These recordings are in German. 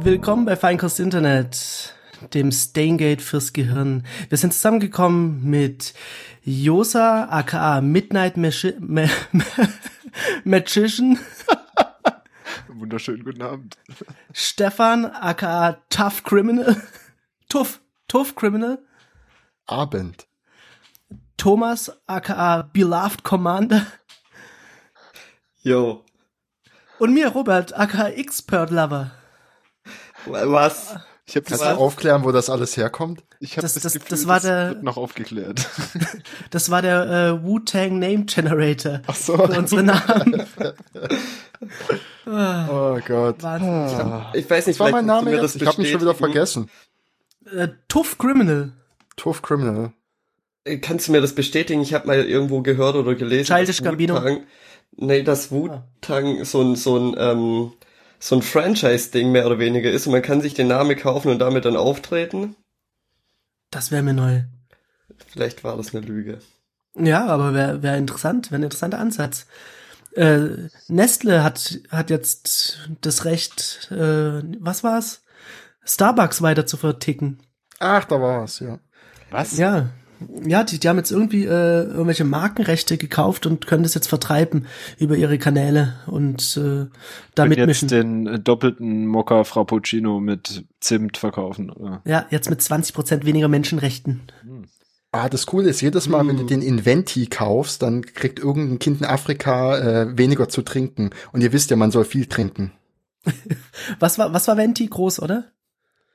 Willkommen bei Feinkost Internet, dem Staingate fürs Gehirn. Wir sind zusammengekommen mit Josa, aka Midnight Magi Ma Magician. Wunderschönen guten Abend. Stefan, aka Tough Criminal. Tough, Tough Criminal. Abend. Thomas, aka Beloved Commander. Yo. Und mir, Robert, aka Expert Lover. Was? Ich habe Kannst du aufklären, wo das alles herkommt? ich hab Das- das, das- Gefühl, das war das der- wird noch aufgeklärt. Das war der äh, Wu-Tang Name Generator Ach so. für unsere Namen. Oh Gott. Wahnsinn. Ich weiß nicht, Das war mein Name mir jetzt. Ich habe mich schon wieder vergessen. Äh, Tough Criminal. Tough Criminal. Äh, Kannst du mir das bestätigen? Ich habe mal irgendwo gehört oder gelesen. Childish dass Gambino. Wu-Tang- Nee, dass Wu-Tang so ein, so ein, ähm, so ein Franchise-Ding mehr oder weniger ist und man kann sich den Namen kaufen und damit dann auftreten. Das wäre mir neu. Vielleicht war das eine Lüge. Ja, aber wäre wär interessant, wäre ein interessanter Ansatz. Äh, Nestle hat, hat jetzt das Recht, äh, was war's? Starbucks weiter zu verticken. Ach, da war was, ja. Was? Ja. Ja, die, die haben jetzt irgendwie äh, irgendwelche Markenrechte gekauft und können das jetzt vertreiben über ihre Kanäle und äh, da Können mitmischen. jetzt den äh, doppelten Mokka Frappuccino mit Zimt verkaufen. Oder? Ja, jetzt mit 20% weniger Menschenrechten. Ah, das Coole ist, jedes Mal, wenn du den Inventi kaufst, dann kriegt irgendein Kind in Afrika äh, weniger zu trinken. Und ihr wisst ja, man soll viel trinken. Was war, was war Venti groß, oder?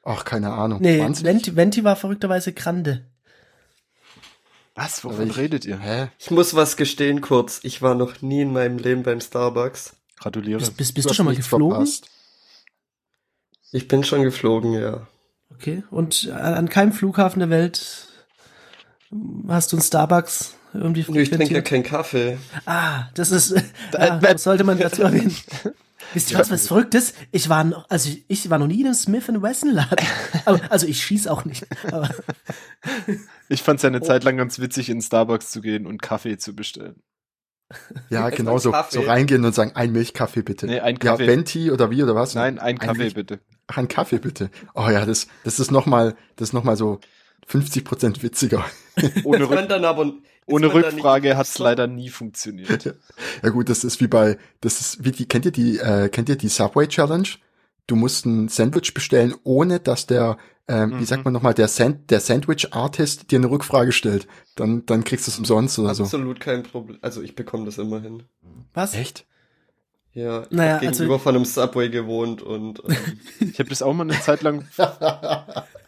Ach, keine Ahnung. Nee, 20? Venti, Venti war verrückterweise Grande. Was? Wovon ich- redet ihr? Hä? Ich muss was gestehen kurz. Ich war noch nie in meinem Leben beim Starbucks. Gratuliere. Bist, bist, bist du hast schon mal geflogen? verpasst. Ich bin schon geflogen, ja. Okay. Und an keinem Flughafen der Welt hast du einen Starbucks irgendwie Nö, ich trinke ja keinen Kaffee. Ah, das ist, ja, das sollte man dazu erwähnen. Wisst ihr was, was verrückt ist? Ich war noch, also ich, ich war noch nie in einem Smith Wesson Laden. Aber, also ich schieß auch nicht. Aber, Ich fand es ja eine Oh. Zeit lang ganz witzig, in Starbucks zu gehen und Kaffee zu bestellen. Ja, genau so, so reingehen und sagen, ein Milchkaffee bitte. Nee, ein Ja, Kaffee. Venti oder wie oder was? Nein, ein Kaffee Milch- bitte. Ach, ein Kaffee bitte. Oh ja, das, das ist noch mal, das ist noch mal so 50 Prozent witziger. Ohne, Rück dann aber, ohne Rückfrage hat es leider nie funktioniert. Ja gut, das ist wie bei, das ist wie die, kennt ihr die, äh, kennt ihr die Subway Challenge? Du musst ein Sandwich bestellen, ohne dass der, ähm, wie sagt man nochmal, der, Sand, der Sandwich Artist dir eine Rückfrage stellt. Dann, dann kriegst du es umsonst oder so. Absolut kein Problem. Also ich bekomme das immer hin. was? Echt? Ja, ich Naja, hab also- gegenüber von einem Subway gewohnt und ähm, Ich habe das auch mal eine Zeit lang.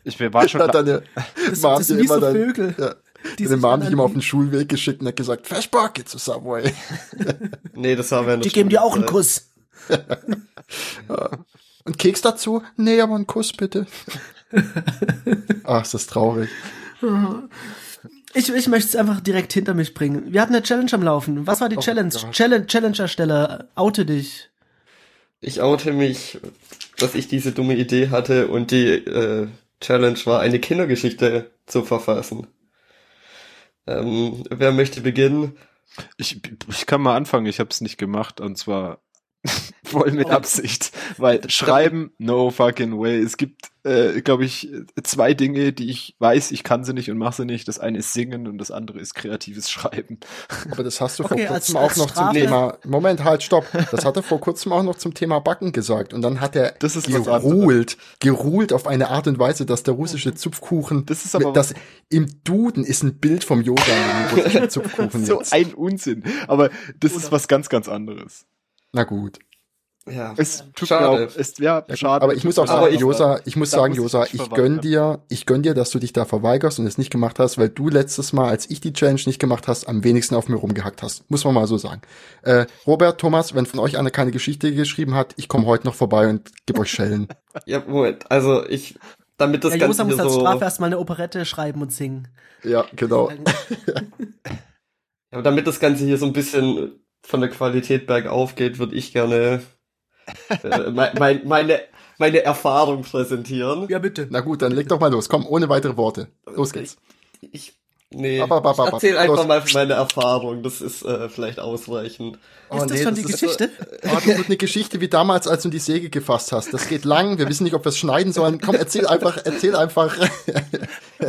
Ich war schon. Hat deine Das, Mom das sind immer so dann- Vögel. Ja, die deine Mom dich immer auf den Schulweg geschickt und hat gesagt, geh zu Subway. nee, das war während Die der geben dir auch einen. Kuss. Und Keks dazu? Nee, aber einen Kuss bitte. Ach, ist das traurig. Ich, ich möchte es einfach direkt hinter mich bringen. Wir hatten eine Challenge am Laufen. Was war die Oh Challenge? Gott. Challenge, Challenge-Ersteller, oute dich. Ich oute mich, dass ich diese dumme Idee hatte und die äh, Challenge war, eine Kindergeschichte zu verfassen. Ähm, wer möchte beginnen? Ich, ich kann mal anfangen, ich habe es nicht gemacht und zwar voll mit Absicht, weil schreiben, no fucking way. Es gibt, äh, glaube ich, zwei Dinge, die ich weiß, ich kann sie nicht und mache sie nicht. Das eine ist singen und das andere ist kreatives Schreiben. Aber das hast du Okay, vor als- kurzem als auch noch Strafe- zum Thema, Moment, halt, stopp. Das hat er vor kurzem auch noch zum Thema Backen gesagt. Und dann hat er Das ist geruhlt, geruhlt auf eine Art und Weise, dass der russische Zupfkuchen, Das ist aber mit- das, im Duden ist ein Bild vom Yoga so jetzt. ein Unsinn. Aber das ist was ganz, ganz anderes. Na gut. Ja, Es tut mir schade. auch, ist, ja, schade. Aber ich muss auch Aber sagen, ich- Josa, ich muss sagen, muss ich Josa, ich verweigern. gönn dir, ich gönn dir, dass du dich da verweigerst und es nicht gemacht hast, weil du letztes Mal, als ich die Challenge nicht gemacht hast, am wenigsten auf mir rumgehackt hast. Muss man mal so sagen. Äh, Robert, Thomas, wenn von euch einer keine Geschichte geschrieben hat, ich komme heute noch vorbei und gebe euch Schellen. Ja, Moment. Also ich, damit das Ja, Ganze Josa muss hier als so, Strafe erstmal eine Operette schreiben und singen. ja, genau. ja, damit das Ganze hier so ein bisschen von der Qualität bergauf geht, würde ich gerne äh, mein, mein, meine, meine Erfahrung präsentieren. Ja, bitte. Na gut, dann leg doch mal los. Komm, ohne weitere Worte. Los geht's. Ich, nee, Ab, ab, ab, ich ab, erzähl einfach los. mal von meiner Erfahrung. Das ist äh, vielleicht ausreichend. Oh, ist das nee, schon das die ist- Geschichte? Oh, das wird eine Geschichte wie damals, als du die Säge gefasst hast. Das geht lang. Wir wissen nicht, ob wir es schneiden sollen. Komm, erzähl einfach, erzähl einfach.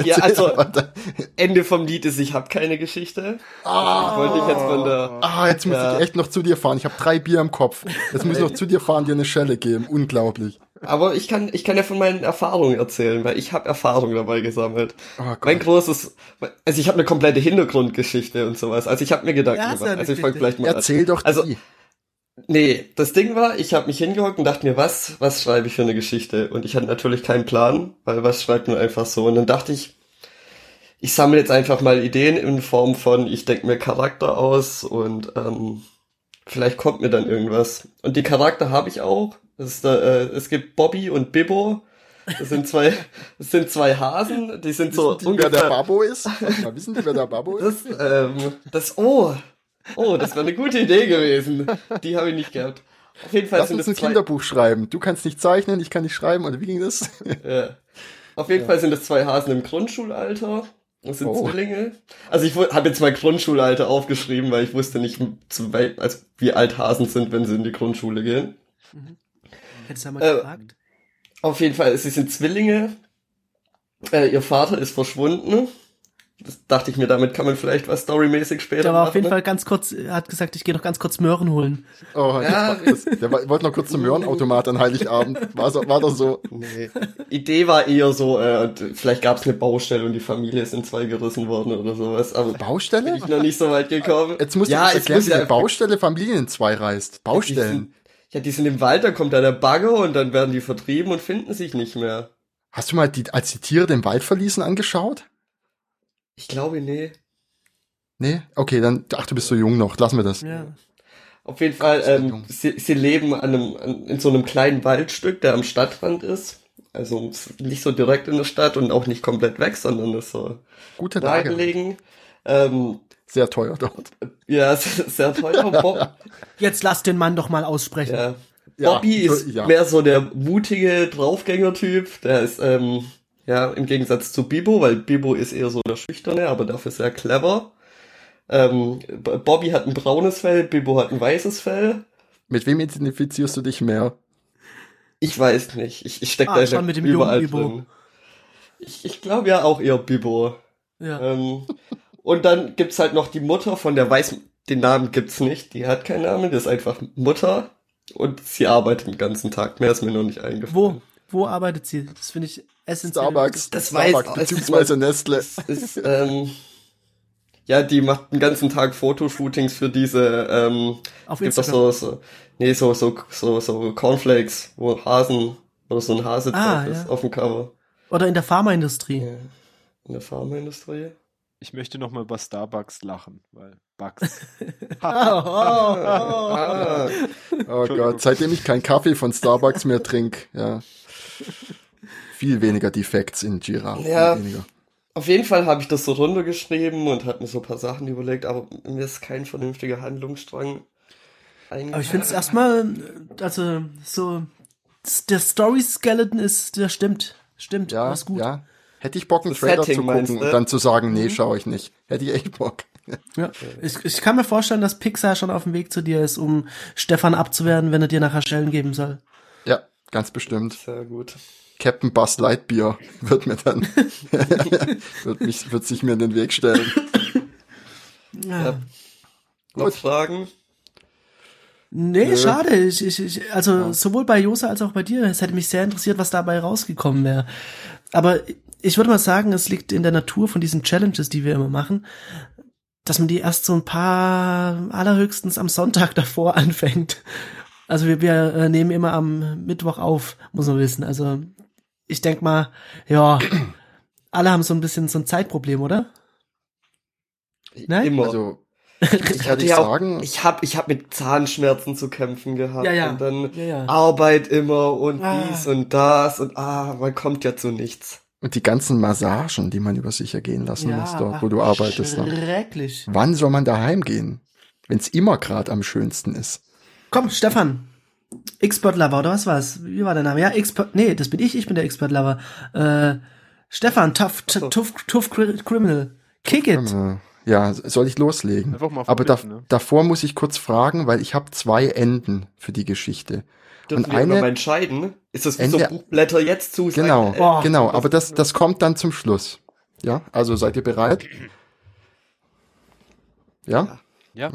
Ja, also einfach. Ende vom Lied ist, ich habe keine Geschichte. Ah. Ich wollte dich jetzt von der Ah, jetzt muss Ja. ich echt noch zu dir fahren. Ich habe drei Bier im Kopf. Jetzt muss ich noch zu dir fahren, dir eine Schelle geben. Unglaublich. Aber ich kann, ich kann ja von meinen Erfahrungen erzählen, weil ich habe Erfahrung dabei gesammelt. Oh mein großes, also ich habe eine komplette Hintergrundgeschichte und sowas. Also ich habe mir Gedanken Ja, gemacht. Also ich fange vielleicht mal Erzähl doch Also- die. Nee, das Ding war, ich habe mich hingehockt und dachte mir, was, was schreibe ich für eine Geschichte? Und ich hatte natürlich keinen Plan, weil was schreibt man einfach so? Und dann dachte ich, ich sammle jetzt einfach mal Ideen in Form von, ich denke mir Charakter aus und ähm, vielleicht kommt mir dann irgendwas. Und die Charakter habe ich auch. Das ist, äh, es gibt Bobby und Bibbo. Das sind zwei, das sind zwei Hasen, die sind so Wissen die, wer der ungefähr. Babbo ist? Mal, wissen die, wer der Babbo ist? Das, ähm, das, oh, oh, das wäre eine gute Idee gewesen. Die habe ich nicht gehabt. Auf jeden Fall Lass sind uns ein zwei, Kinderbuch schreiben. Du kannst nicht zeichnen, ich kann nicht schreiben. Oder wie ging das? ja. Auf jeden Fall sind es zwei Hasen im Grundschulalter. Das sind Oh. Zwillinge. Also ich habe jetzt mal Grundschulalter aufgeschrieben, weil ich wusste nicht, zu weit, also wie alt Hasen sind, wenn sie in die Grundschule gehen. Hättest du mal Äh, gefragt. Auf jeden Fall, sie sind Zwillinge. Äh, ihr Vater ist verschwunden. Das dachte ich mir, damit kann man vielleicht was storymäßig später Der war machen. auf jeden Fall ganz kurz, er hat gesagt, ich gehe noch ganz kurz Möhren holen. Oh, Ja. das, der war- wollte noch kurz zum Möhrenautomat an Heiligabend. War, so, war doch so. Nee. Idee war eher so, äh, vielleicht gab es eine Baustelle und die Familie ist in zwei gerissen worden oder sowas. Aber bin Baustelle? ich noch nicht so weit gekommen. Jetzt musst du ja, erklären, muss wie eine ja, Baustelle Familien in zwei reißt. Baustellen. ja, die sind im Wald, da kommt da der Bagger und dann werden die vertrieben und finden sich nicht mehr. Hast du mal die, als die Tiere den Wald verließen, angeschaut? Ich glaube, nee. Nee? Okay, dann, ach, du bist so jung noch. Lassen wir das. Ja. Auf jeden Fall, ähm, sie, sie leben an einem, an, in so einem kleinen Waldstück, der am Stadtrand ist. Also nicht so direkt in der Stadt und auch nicht komplett weg, sondern ist so Gute Lage. nahegelegen. Ähm, Sehr teuer dort. ja, sehr teuer. Bob, Jetzt lass den Mann doch mal aussprechen. ja. Ja, Bobby so- ist ja. mehr so der mutige Draufgänger-Typ. Der ist, ähm, ja, im Gegensatz zu Bibo, weil Bibo ist eher so der Schüchterne, aber dafür sehr clever. Ähm, Bobby hat ein braunes Fell, Bibo hat ein weißes Fell. Mit wem identifizierst du dich mehr? Ich weiß nicht. Ich, ich steck Ah, da schon mit dem überall Bibo. drin. Ich, ich glaube ja auch eher Bibo. Ja. Ähm, und dann gibt's halt noch die Mutter von der weiß, den Namen gibt's nicht. Die hat keinen Namen, die ist einfach Mutter. Und sie arbeitet den ganzen Tag. Mehr ist mir noch nicht eingefallen. Wo? Wo arbeitet sie? Das finde ich. Starbucks. Das weiß- Starbucks, es ist- beziehungsweise Nestle. Es ist, ähm, ja, die macht den ganzen Tag Fotoshootings für diese, ähm, Auf gibt doch Instagram. so, so, nee, so, so, so, so Cornflakes, wo Hasen, oder so ein Hase Ah, drauf ist, ja. auf dem Cover. Oder in der Pharmaindustrie. Ja. In der Pharmaindustrie. Ich möchte noch mal über Starbucks lachen, weil Bugs. Ah, Oh Gott, seitdem ich keinen Kaffee von Starbucks mehr trinke, ja. Viel weniger Defects in Jira. Ja. Auf jeden Fall habe ich das so runtergeschrieben und habe mir so ein paar Sachen überlegt, aber mir ist kein vernünftiger Handlungsstrang eingefallen. Aber ich finde es erstmal, also so, der Story-Skeleton ist, der stimmt. Stimmt, Ja, das ist gut. ja. Hätte ich Bock, einen Das Trailer Setting zu meinst gucken und dann zu sagen, nee, schaue ich nicht. Hätte ich echt Bock. Ja. Ich, ich kann mir vorstellen, dass Pixar schon auf dem Weg zu dir ist, um Stefan abzuwehren, wenn er dir nachher Stellen geben soll. Ja, ganz bestimmt. Sehr gut. Captain Buzz Lightbeer wird mir dann, wird mich, wird sich mir in den Weg stellen. Ja. Noch Fragen? Nee, Nö. schade. Ich, ich, ich, also sowohl bei Josa als auch bei dir. Es hätte mich sehr interessiert, was dabei rausgekommen wäre. Aber ich würde mal sagen, es liegt in der Natur von diesen Challenges, die wir immer machen, dass man die erst so ein paar allerhöchstens am Sonntag davor anfängt. Also wir, wir äh, nehmen immer am Mittwoch auf, muss man wissen. Also ich denk mal, ja, alle haben so ein bisschen so ein Zeitproblem, oder? Nein? Immer. Also, ich hatte ich ja auch, ich hab, ich hab mit Zahnschmerzen zu kämpfen gehabt Ja, ja. und dann Ja, ja. Arbeit immer und Ah. dies und das und ah, man kommt ja zu nichts. und die ganzen Massagen, die man über sich ergehen lassen muss dort, wo du arbeitest. Ne? Schrecklich. Wann soll man daheim gehen? Wenn es immer gerade am schönsten ist. Komm, Stefan, Expert Lover, oder was war's? Wie war der Name? Ja, Expert, nee, das bin ich, ich bin der Expert Lover. Äh, Stefan, tough, so. tough, tough Cri- Criminal. Kick it. Äh, Ja, soll ich loslegen? Einfach mal Aber da, ne? davor muss ich kurz fragen, weil ich habe zwei Enden für die Geschichte. Dürfen Und wir eine- entscheiden? Ist das wie so Ende- Buchblätter jetzt zu? Genau, Seite- Boah. genau. Aber das, das kommt dann zum Schluss. Ja, also seid ihr bereit? Ja? Ja.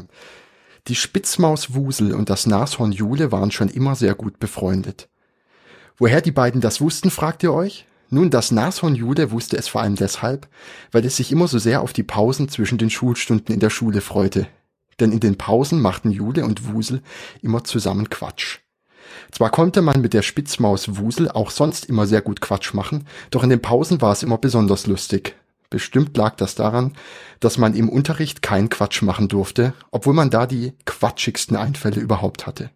Die Spitzmaus Wusel und das Nashorn Jule waren schon immer sehr gut befreundet. Woher die beiden das wussten, fragt ihr euch? Nun, das Nashorn Jule wusste es vor allem deshalb, weil es sich immer so sehr auf die Pausen zwischen den Schulstunden in der Schule freute. Denn in den Pausen machten Jule und Wusel immer zusammen Quatsch. Zwar konnte man mit der Spitzmaus Wusel auch sonst immer sehr gut Quatsch machen, doch in den Pausen war es immer besonders lustig. Bestimmt lag das daran, dass man im Unterricht keinen Quatsch machen durfte, obwohl man da die quatschigsten Einfälle überhaupt hatte.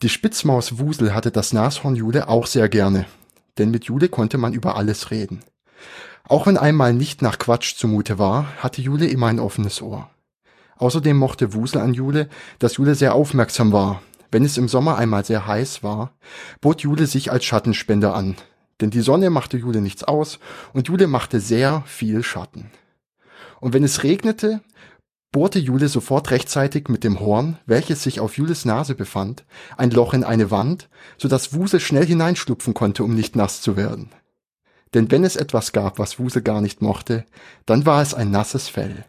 Die Spitzmaus Wusel hatte das Nashorn Jule auch sehr gerne, denn mit Jule konnte man über alles reden. Auch wenn einmal nicht nach Quatsch zumute war, hatte Jule immer ein offenes Ohr. Außerdem mochte Wusel an Jule, dass Jule sehr aufmerksam war. Wenn es im Sommer einmal sehr heiß war, bot Jule sich als Schattenspender an, denn die Sonne machte Jule nichts aus und Jule machte sehr viel Schatten. Und wenn es regnete, bohrte Jule sofort rechtzeitig mit dem Horn, welches sich auf Jules Nase befand, ein Loch in eine Wand, so dass Wusel schnell hineinschlupfen konnte, um nicht nass zu werden. Denn wenn es etwas gab, was Wusel gar nicht mochte, dann war es ein nasses Fell.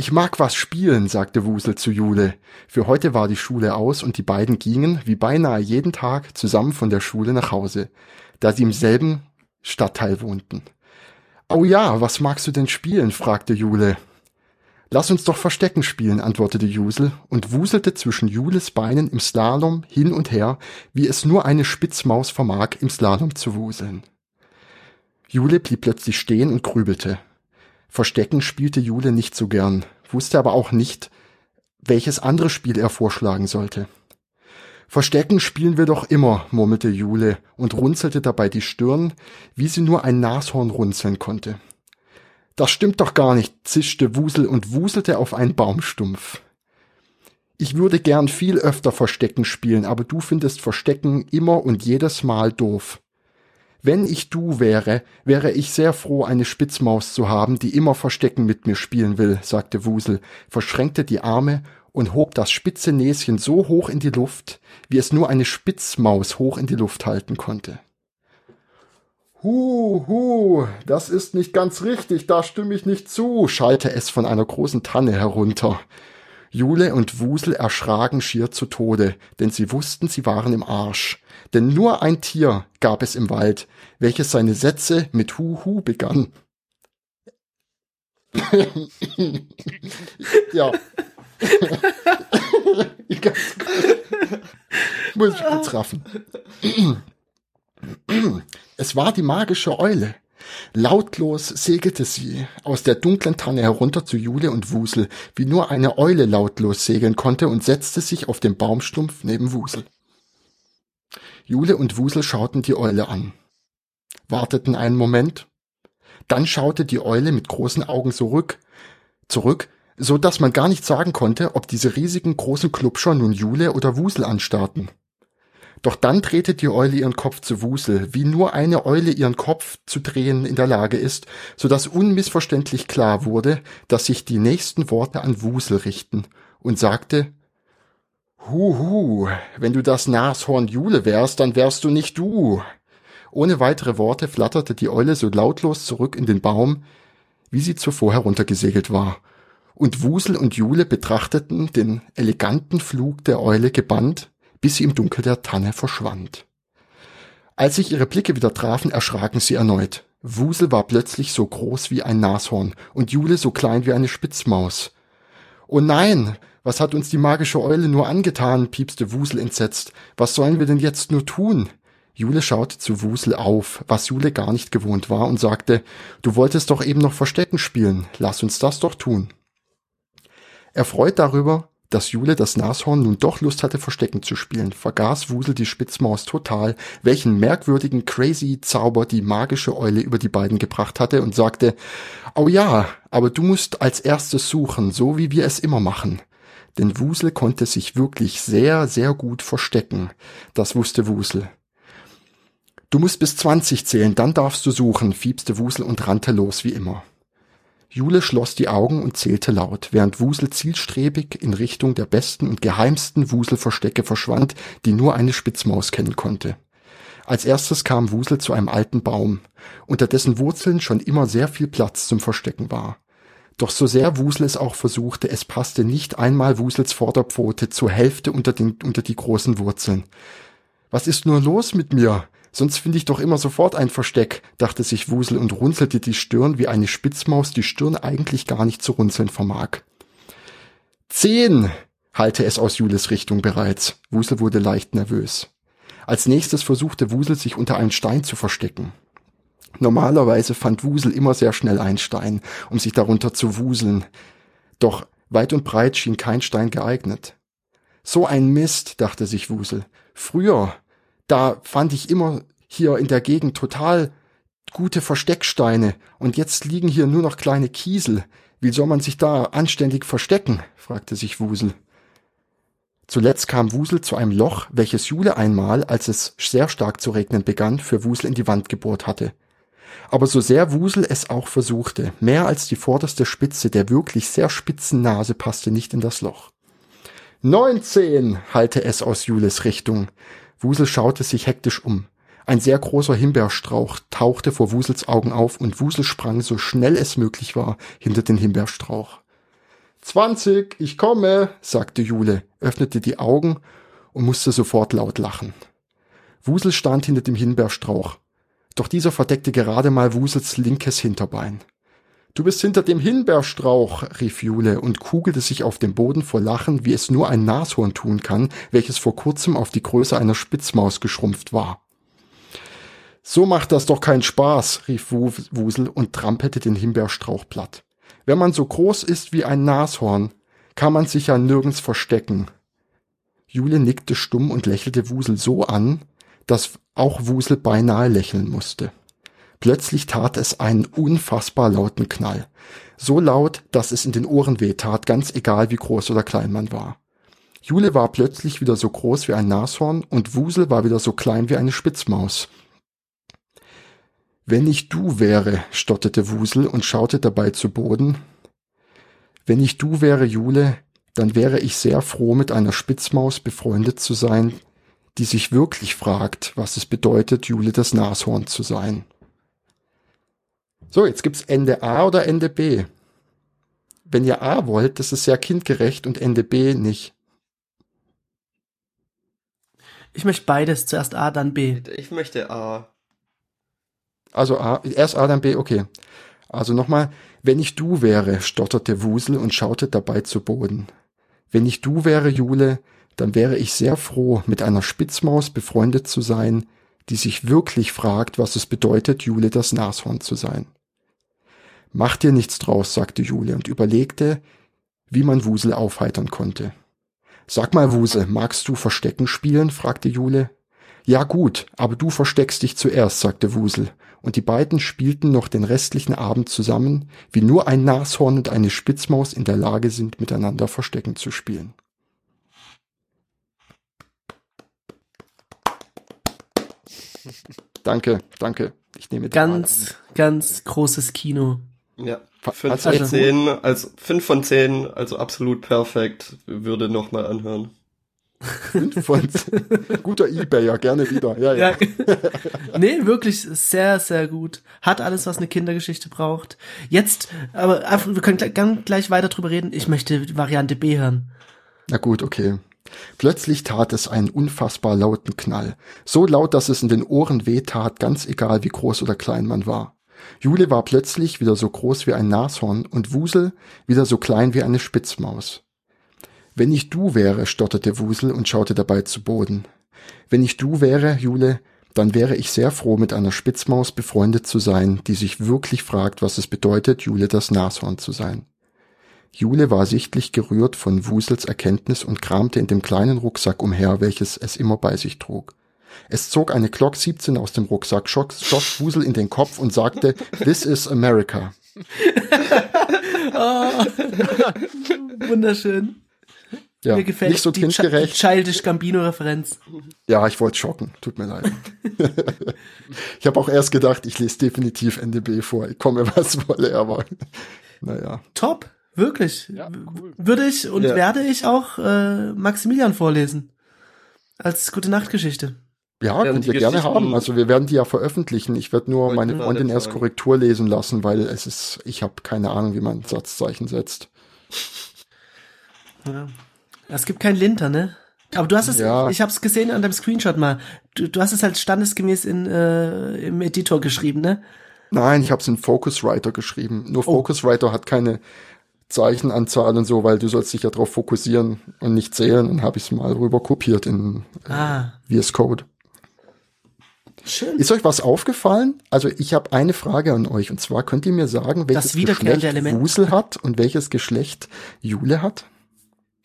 Ich mag was spielen, sagte Wusel zu Jule. Für heute war die Schule aus und die beiden gingen, wie beinahe jeden Tag, zusammen von der Schule nach Hause, da sie im selben Stadtteil wohnten. Oh ja, was magst du denn spielen? fragte Jule. Lass uns doch Verstecken spielen, antwortete Jusel und wuselte zwischen Jules Beinen im Slalom hin und her, wie es nur eine Spitzmaus vermag, im Slalom zu wuseln. Jule blieb plötzlich stehen und grübelte. Verstecken spielte Jule nicht so gern, wusste aber auch nicht, welches andere Spiel er vorschlagen sollte. Verstecken spielen wir doch immer, murmelte Jule und runzelte dabei die Stirn, wie sie nur ein Nashorn runzeln konnte. Das stimmt doch gar nicht, zischte Wusel und wuselte auf einen Baumstumpf. Ich würde gern viel öfter Verstecken spielen, aber du findest Verstecken immer und jedes Mal doof. Wenn ich du wäre, wäre ich sehr froh, eine Spitzmaus zu haben, die immer Verstecken mit mir spielen will, sagte Wusel, verschränkte die Arme und hob das spitze Näschen so hoch in die Luft, wie es nur eine Spitzmaus hoch in die Luft halten konnte. Hu, hu, das ist nicht ganz richtig, da stimme ich nicht zu, schallte es von einer großen Tanne herunter. Jule und Wusel erschraken schier zu Tode, denn sie wussten, sie waren im Arsch. Denn nur ein Tier gab es im Wald, welches seine Sätze mit Hu Hu begann. ja. Muss ich kurz raffen. Es war die magische Eule. Lautlos segelte sie aus der dunklen Tanne herunter zu Jule und Wusel, wie nur eine Eule lautlos segeln konnte, und setzte sich auf den Baumstumpf neben Wusel. Jule und Wusel schauten die Eule an, warteten einen Moment, dann schaute die Eule mit großen Augen zurück, zurück, so dass man gar nicht sagen konnte, ob diese riesigen großen Klubscher nun Jule oder Wusel anstarrten. Doch dann drehte die Eule ihren Kopf zu Wusel, wie nur eine Eule ihren Kopf zu drehen in der Lage ist, so dass unmissverständlich klar wurde, dass sich die nächsten Worte an Wusel richten, und sagte, Huhu, wenn du das Nashorn Jule wärst, dann wärst du nicht du. Ohne weitere Worte flatterte die Eule so lautlos zurück in den Baum, wie sie zuvor heruntergesegelt war, und Wusel und Jule betrachteten den eleganten Flug der Eule gebannt, bis sie im Dunkel der Tanne verschwand. Als sich ihre Blicke wieder trafen, erschraken sie erneut. Wusel war plötzlich so groß wie ein Nashorn und Jule so klein wie eine Spitzmaus. Oh nein, was hat uns die magische Eule nur angetan, piepste Wusel entsetzt. Was sollen wir denn jetzt nur tun? Jule schaute zu Wusel auf, was Jule gar nicht gewohnt war, und sagte, du wolltest doch eben noch Verstecken spielen, lass uns das doch tun. Erfreut darüber, dass Jule das Nashorn nun doch Lust hatte, Verstecken zu spielen, vergaß Wusel die Spitzmaus total, welchen merkwürdigen crazy Zauber die magische Eule über die beiden gebracht hatte und sagte, Oh ja, aber du musst als erstes suchen, so wie wir es immer machen. denn Wusel konnte sich wirklich sehr, sehr gut verstecken. Das wusste Wusel. Du musst bis 20 zählen, dann darfst du suchen, fiebste Wusel und rannte los wie immer. Jule schloss die Augen und zählte laut, während Wusel zielstrebig in Richtung der besten und geheimsten Wuselverstecke verschwand, die nur eine Spitzmaus kennen konnte. Als erstes kam Wusel zu einem alten Baum, unter dessen Wurzeln schon immer sehr viel Platz zum Verstecken war. Doch so sehr Wusel es auch versuchte, es passte nicht einmal Wusels Vorderpfote zur Hälfte unter, den, unter die großen Wurzeln. Was ist nur los mit mir? Sonst finde ich doch immer sofort ein Versteck, dachte sich Wusel und runzelte die Stirn, wie eine Spitzmaus die Stirn eigentlich gar nicht zu runzeln vermag. Zehn! halte es aus Jules Richtung bereits. Wusel wurde leicht nervös. Als nächstes versuchte Wusel sich unter einen Stein zu verstecken. Normalerweise fand Wusel immer sehr schnell einen Stein, um sich darunter zu wuseln. Doch weit und breit schien kein Stein geeignet. So ein Mist, dachte sich Wusel. Früher, da fand ich immer hier in der Gegend total gute Verstecksteine und jetzt liegen hier nur noch kleine Kiesel. Wie soll man sich da anständig verstecken? fragte sich Wusel. Zuletzt kam Wusel zu einem Loch, welches Jule einmal, als es sehr stark zu regnen begann, für Wusel in die Wand gebohrt hatte. Aber so sehr Wusel es auch versuchte, mehr als die vorderste Spitze der wirklich sehr spitzen Nase passte nicht in das Loch. Neunzehn, hallte es aus Jules Richtung. Wusel schaute sich hektisch um. Ein sehr großer Himbeerstrauch tauchte vor Wusels Augen auf und Wusel sprang so schnell es möglich war hinter den Himbeerstrauch. Zwanzig, ich komme, sagte Jule, öffnete die Augen und musste sofort laut lachen. Wusel stand hinter dem Himbeerstrauch. Doch dieser verdeckte gerade mal Wusels linkes Hinterbein. Du bist hinter dem Himbeerstrauch, rief Jule und kugelte sich auf dem Boden vor Lachen, wie es nur ein Nashorn tun kann, welches vor kurzem auf die Größe einer Spitzmaus geschrumpft war. So macht das doch keinen Spaß, rief Wusel und trampelte den Himbeerstrauch platt. Wenn man so groß ist wie ein Nashorn, kann man sich ja nirgends verstecken. Jule nickte stumm und lächelte Wusel so an, dass auch Wusel beinahe lächeln musste. Plötzlich tat es einen unfassbar lauten Knall. So laut, dass es in den Ohren wehtat, ganz egal wie groß oder klein man war. Jule war plötzlich wieder so groß wie ein Nashorn und Wusel war wieder so klein wie eine Spitzmaus. Wenn ich du wäre, stotterte Wusel und schaute dabei zu Boden. Wenn ich du wäre, Jule, dann wäre ich sehr froh, mit einer Spitzmaus befreundet zu sein, die sich wirklich fragt, was es bedeutet, Jule das Nashorn zu sein. So, jetzt gibt's Ende A oder Ende B. Wenn ihr A wollt, das ist sehr kindgerecht und Ende B nicht. Ich möchte beides, zuerst A, dann B. Ich möchte A. Also A, erst A, dann B, okay. Also nochmal, wenn ich du wäre, stotterte Wusel und schaute dabei zu Boden. Wenn ich du wäre, Jule, dann wäre ich sehr froh, mit einer Spitzmaus befreundet zu sein, die sich wirklich fragt, was es bedeutet, Jule das Nashorn zu sein. Mach dir nichts draus, sagte Jule und überlegte, wie man Wusel aufheitern konnte. Sag mal, Wusel, magst du Verstecken spielen? fragte Jule. Ja gut, aber du versteckst dich zuerst, sagte Wusel, und die beiden spielten noch den restlichen Abend zusammen, wie nur ein Nashorn und eine Spitzmaus in der Lage sind, miteinander Verstecken zu spielen. danke, danke. Ich nehme ganz, ganz großes Kino. Ja, 5 von 10, also 5 von 10, also absolut perfekt, würde nochmal anhören. 5 von 10. Guter Ebayer, gerne wieder. Ja, ja. ja. nee, wirklich sehr, sehr gut. Hat alles, was eine Kindergeschichte braucht. Jetzt, aber wir können gleich weiter drüber reden. Ich möchte Variante B hören. Na gut, okay. Plötzlich tat es einen unfassbar lauten Knall. So laut, dass es in den Ohren wehtat, ganz egal wie groß oder klein man war. Jule war plötzlich wieder so groß wie ein Nashorn und Wusel wieder so klein wie eine Spitzmaus. Wenn ich du wäre, stotterte Wusel und schaute dabei zu Boden. Wenn ich du wäre, Jule, dann wäre ich sehr froh, mit einer Spitzmaus befreundet zu sein, die sich wirklich fragt, was es bedeutet, Jule das Nashorn zu sein. Jule war sichtlich gerührt von Wusels Erkenntnis und kramte in dem kleinen Rucksack umher, welches es immer bei sich trug. Es zog eine Glock 17 aus dem Rucksack, schoss, schoss Wusel in den Kopf und sagte, This is America. oh, wunderschön. Ja, Mir gefällt nicht so die, kindgerecht. Childish Gambino-Referenz. Ja, ich wollte schocken. Tut mir leid. ich habe auch erst gedacht, ich lese definitiv NDB vor. Ich komme, was wolle, aber naja. Top, wirklich. Ja, cool. Würde ich und Ja. werde ich auch äh, Maximilian vorlesen. Als gute Nachtgeschichte. Ja, könnt die ihr gerne haben. Also wir werden die ja veröffentlichen. Ich werde nur meine Freundin erst. Korrektur lesen lassen, weil es ist, ich habe keine Ahnung, wie man Satzzeichen setzt. Ja. Es gibt kein Linter, ne? Aber du hast es, Ja. ich habe es gesehen an deinem Screenshot mal. Du, du hast es halt standesgemäß in, äh, im Editor geschrieben, ne? Nein, ich habe es in Focuswriter geschrieben. Nur Oh. Focuswriter hat keine Zeichenanzahl und so, weil du sollst dich ja darauf fokussieren und nicht zählen. Und habe ich es mal rüber kopiert in äh, Ah, VS Code. Schön. Ist euch was aufgefallen? Also ich habe eine Frage an euch und zwar könnt ihr mir sagen, welches Geschlecht Element. Wusel hat und welches Geschlecht Jule hat?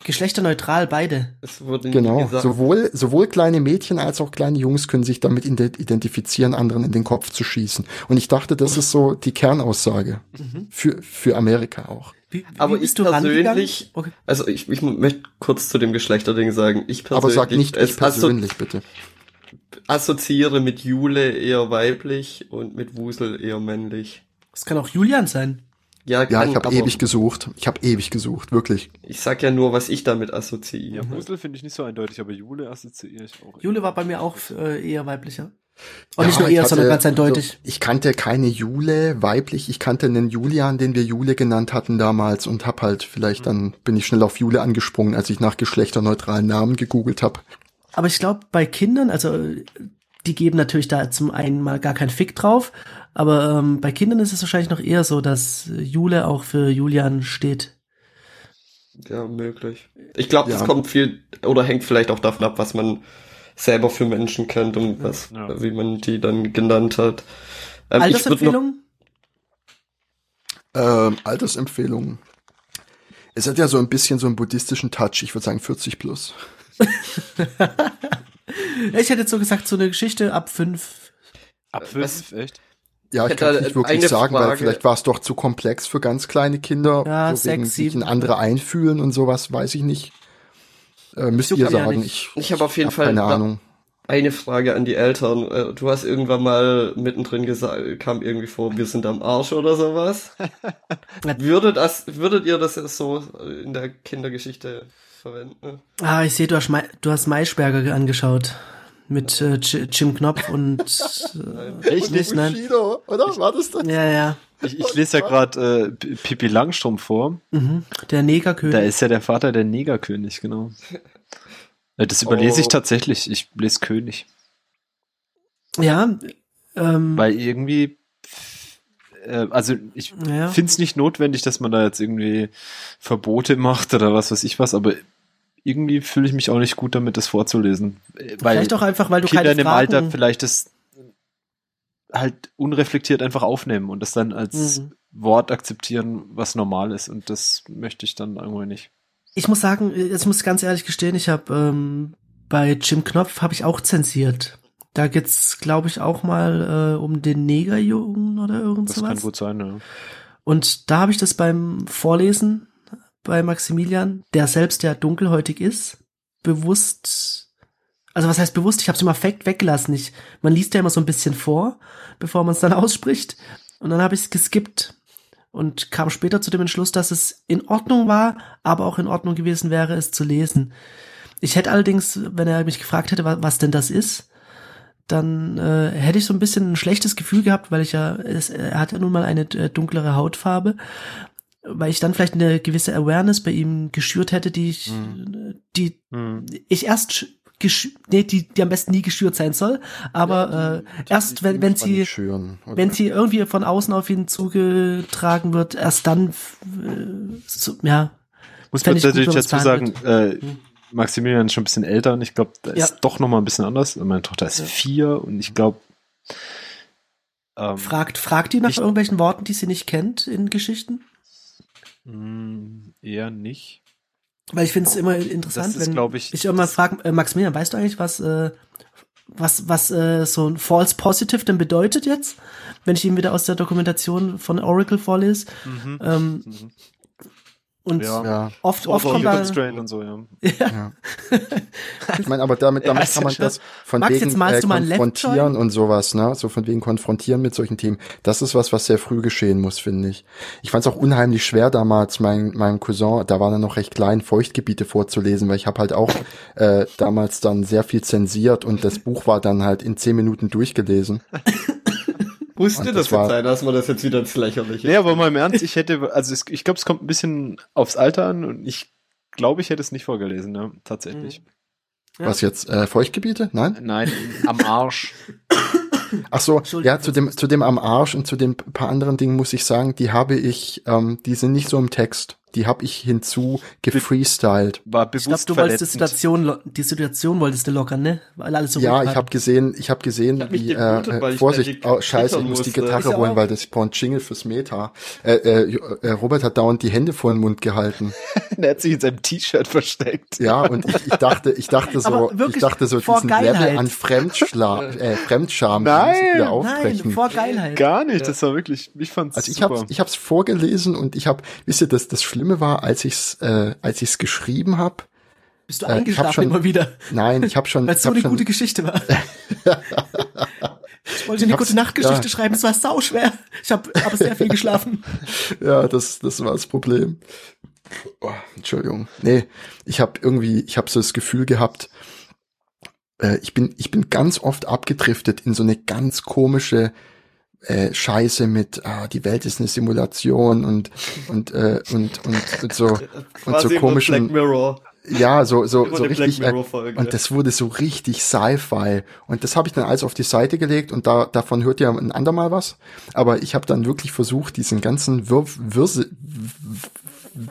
Geschlechterneutral beide. Es wurde nie Genau. gesagt. Sowohl, sowohl kleine Mädchen als auch kleine Jungs können sich damit ide- identifizieren, anderen in den Kopf zu schießen. Und ich dachte, das ist so die Kernaussage. Mhm. Für, für Amerika auch. Wie, Aber wie bist ich persönlich, Okay. also ich, ich möchte kurz zu dem Geschlechterding sagen. Ich persönlich Aber sag nicht es ich persönlich, bitte. Assoziiere mit Jule eher weiblich und mit Wusel eher männlich. Das kann auch Julian sein. Ja, Ja, kann, ich habe ewig gesucht. Ich habe ewig gesucht, wirklich. Ich sag ja nur, was ich damit assoziiere. Ja, Wusel finde ich nicht so eindeutig, aber Jule assoziiere ich auch. Jule war bei mir auch äh, eher weiblicher. Und Ja, nicht nur ich eher, sondern hatte- ganz eindeutig. Also, ich kannte keine Jule weiblich, ich kannte einen Julian, den wir Jule genannt hatten damals und hab halt vielleicht dann bin ich schnell auf Jule angesprungen, als ich nach geschlechterneutralen Namen gegoogelt habe. Aber ich glaube, bei Kindern, also die geben natürlich da zum einen mal gar kein Fick drauf, aber ähm, bei Kindern ist es wahrscheinlich noch eher so, dass Jule auch für Julian steht. Ja, möglich. Ich glaube, das Ja. kommt viel oder hängt vielleicht auch davon ab, was man selber für Menschen kennt und was, Ja. wie man die dann genannt hat. Ähm, Altersempfehlung? Ähm, Altersempfehlungen. Es hat ja so ein bisschen so einen buddhistischen Touch, ich würde sagen 40 plus. Ich hätte jetzt so gesagt, so eine Geschichte ab fünf. Ab Was- fünf, echt? Ja, ich kann es nicht wirklich sagen, weil Frage. vielleicht war es doch zu komplex für ganz kleine Kinder. Ja, so wegen sechs, sich in andere einfühlen und sowas, weiß ich nicht. Äh, müsst Juckt ihr ja sagen. nicht. Ich, Ich habe auf jeden hab Fall keine Ahnung. eine Frage an die Eltern. Äh, Du hast irgendwann mal mittendrin gesagt, kam irgendwie vor, wir sind am Arsch oder sowas. Würde das, würdet ihr das so in der Kindergeschichte verwenden? Ah, ich sehe, du hast, du hast Maischberger angeschaut. Mit äh, Jim Knopf und äh, Echt nicht? nein. Bushido, oder? War das das? Ja, ja. Ich, ich lese ja gerade äh, Pippi Langstrumpf vor. Mhm. Der Negerkönig. Da ist ja der Vater der Negerkönig, genau. Äh, Das überlese ich Oh. tatsächlich. Ich lese König. ja. Ähm, Weil irgendwie, äh, also ich ja. finde es nicht notwendig, dass man da jetzt irgendwie Verbote macht oder was weiß ich was, aber irgendwie fühle ich mich auch nicht gut damit, das vorzulesen. Äh, Weil Vielleicht auch einfach, weil du Kinder keine in dem Fragen... Alter vielleicht das halt unreflektiert einfach aufnehmen und das dann als Mhm. Wort akzeptieren, was normal ist. Und das möchte ich dann irgendwie nicht. Ich muss sagen, jetzt muss ich ganz ehrlich gestehen, ich habe ähm, bei Jim Knopf habe ich auch zensiert. Da geht's, glaube ich, auch mal äh, um den Negerjungen oder irgend Das kann sowas. gut sein, ja. Und da habe ich das beim Vorlesen bei Maximilian, der selbst ja dunkelhäutig ist, bewusst, also was heißt bewusst? Ich habe es im Affekt weggelassen. Ich, man liest ja immer so ein bisschen vor, bevor man es dann ausspricht. Und dann habe ich es geskippt und kam später zu dem Entschluss, dass es in Ordnung war, aber auch in Ordnung gewesen wäre, es zu lesen. Ich hätte allerdings, wenn er mich gefragt hätte, wa- was denn das ist, dann äh, hätte ich so ein bisschen ein schlechtes Gefühl gehabt, weil ich ja, es, er hat ja nun mal eine äh, dunklere Hautfarbe, weil ich dann vielleicht eine gewisse Awareness bei ihm geschürt hätte, die ich, die Hm. ich erst nee, die, die am besten nie geschürt sein soll, aber äh, erst wenn, wenn sie Schüren, wenn sie irgendwie von außen auf ihn zugetragen wird, erst dann äh, so, ja, Muss man ich gut, natürlich man's dazu sagen, äh, Maximilian ist schon ein bisschen älter und ich glaube, da Ja. ist doch noch mal ein bisschen anders. Meine Tochter ist Ja. vier und ich glaube, ähm, fragt fragt die nach Ich- irgendwelchen Worten, die sie nicht kennt in Geschichten? Mh, eher nicht. Weil ich finde es immer interessant, ist, wenn ich, ich irgendwann frage, äh, Maximilian, weißt du eigentlich, was äh, was was äh, so ein False Positive denn bedeutet jetzt, wenn ich ihm wieder aus der Dokumentation von Oracle vorlese? Mhm. Ähm, Und Ja. Ja. oft, oft kommt da, und so, ja. Ja. Ich meine, aber damit, damit Ja, kann man das von Max, wegen äh, konfrontieren und sowas, ne? So von wegen konfrontieren mit solchen Themen. Das ist was, was sehr früh geschehen muss, finde ich. Ich fand es auch unheimlich schwer damals, mein, meinem Cousin, da war er noch recht klein, Feuchtgebiete vorzulesen, weil ich habe halt auch äh, damals dann sehr viel zensiert und das Buch war dann halt in zehn Minuten durchgelesen. Musste das, das jetzt war- sein, dass man das jetzt wieder ins Lächerliche. Nee, aber mal im Ernst, ich hätte, also es, ich glaube, es kommt ein bisschen aufs Alter an und ich glaube, ich hätte es nicht vorgelesen, ne? Tatsächlich. Ja. Was jetzt, äh, Feuchtgebiete? Nein? Nein, am Arsch. Ach so, ja, zu dem, zu dem am Arsch und zu den paar anderen Dingen muss ich sagen, die habe ich, ähm, die sind nicht so im Text. Die habe ich hinzu gefreestylt. War ich bewusst glaube, du wolltest die. Situation, die Situation wolltest du lockern, ne? Weil alles so ja, ruhig ich war. habe gesehen, ich habe gesehen, Ich hab wie geblutet, weil äh, ich Vorsicht, oh, scheiße, ich muss die musste. Gitarre holen, auch- weil das ich brauche einen Jingle fürs Meta. Äh, äh, äh, Robert hat dauernd die Hände vor den Mund gehalten. er hat sich in seinem T-Shirt versteckt. Ja, und ich, ich dachte, ich dachte so, ich dachte so diesen Geilheit. Level an Fremdschla äh, Fremdscham Nein, ich Nein, aufbrechen. vor Geilheit. Gar nicht, das war wirklich, ich fand's Also ich super. habe ich hab's vorgelesen und ich habe, wisst ihr, das das Schlimme war, als ich's äh, als ich's geschrieben habe. Bist du Äh, eingeschlafen schon- immer wieder? Nein, ich habe schon Weil es so eine schon, gute Geschichte war. Ich wollte eine gute Nachtgeschichte ja. schreiben, es war sau schwer. Ich habe aber sehr viel geschlafen. Ja, das, das war das Problem. Oh, Entschuldigung. Nee, ich habe irgendwie, ich habe so das Gefühl gehabt, äh, ich bin, ich bin ganz oft abgedriftet in so eine ganz komische äh, Scheiße mit, ah, die Welt ist eine Simulation und und äh, und, und, und so und so komischen, ja, so so so richtig. Äh, und das wurde so richtig Sci-Fi. Und das habe ich dann alles auf die Seite gelegt und da, davon hört ihr ein andermal was. Aber ich habe dann wirklich versucht, diesen ganzen Wirr, Wirse,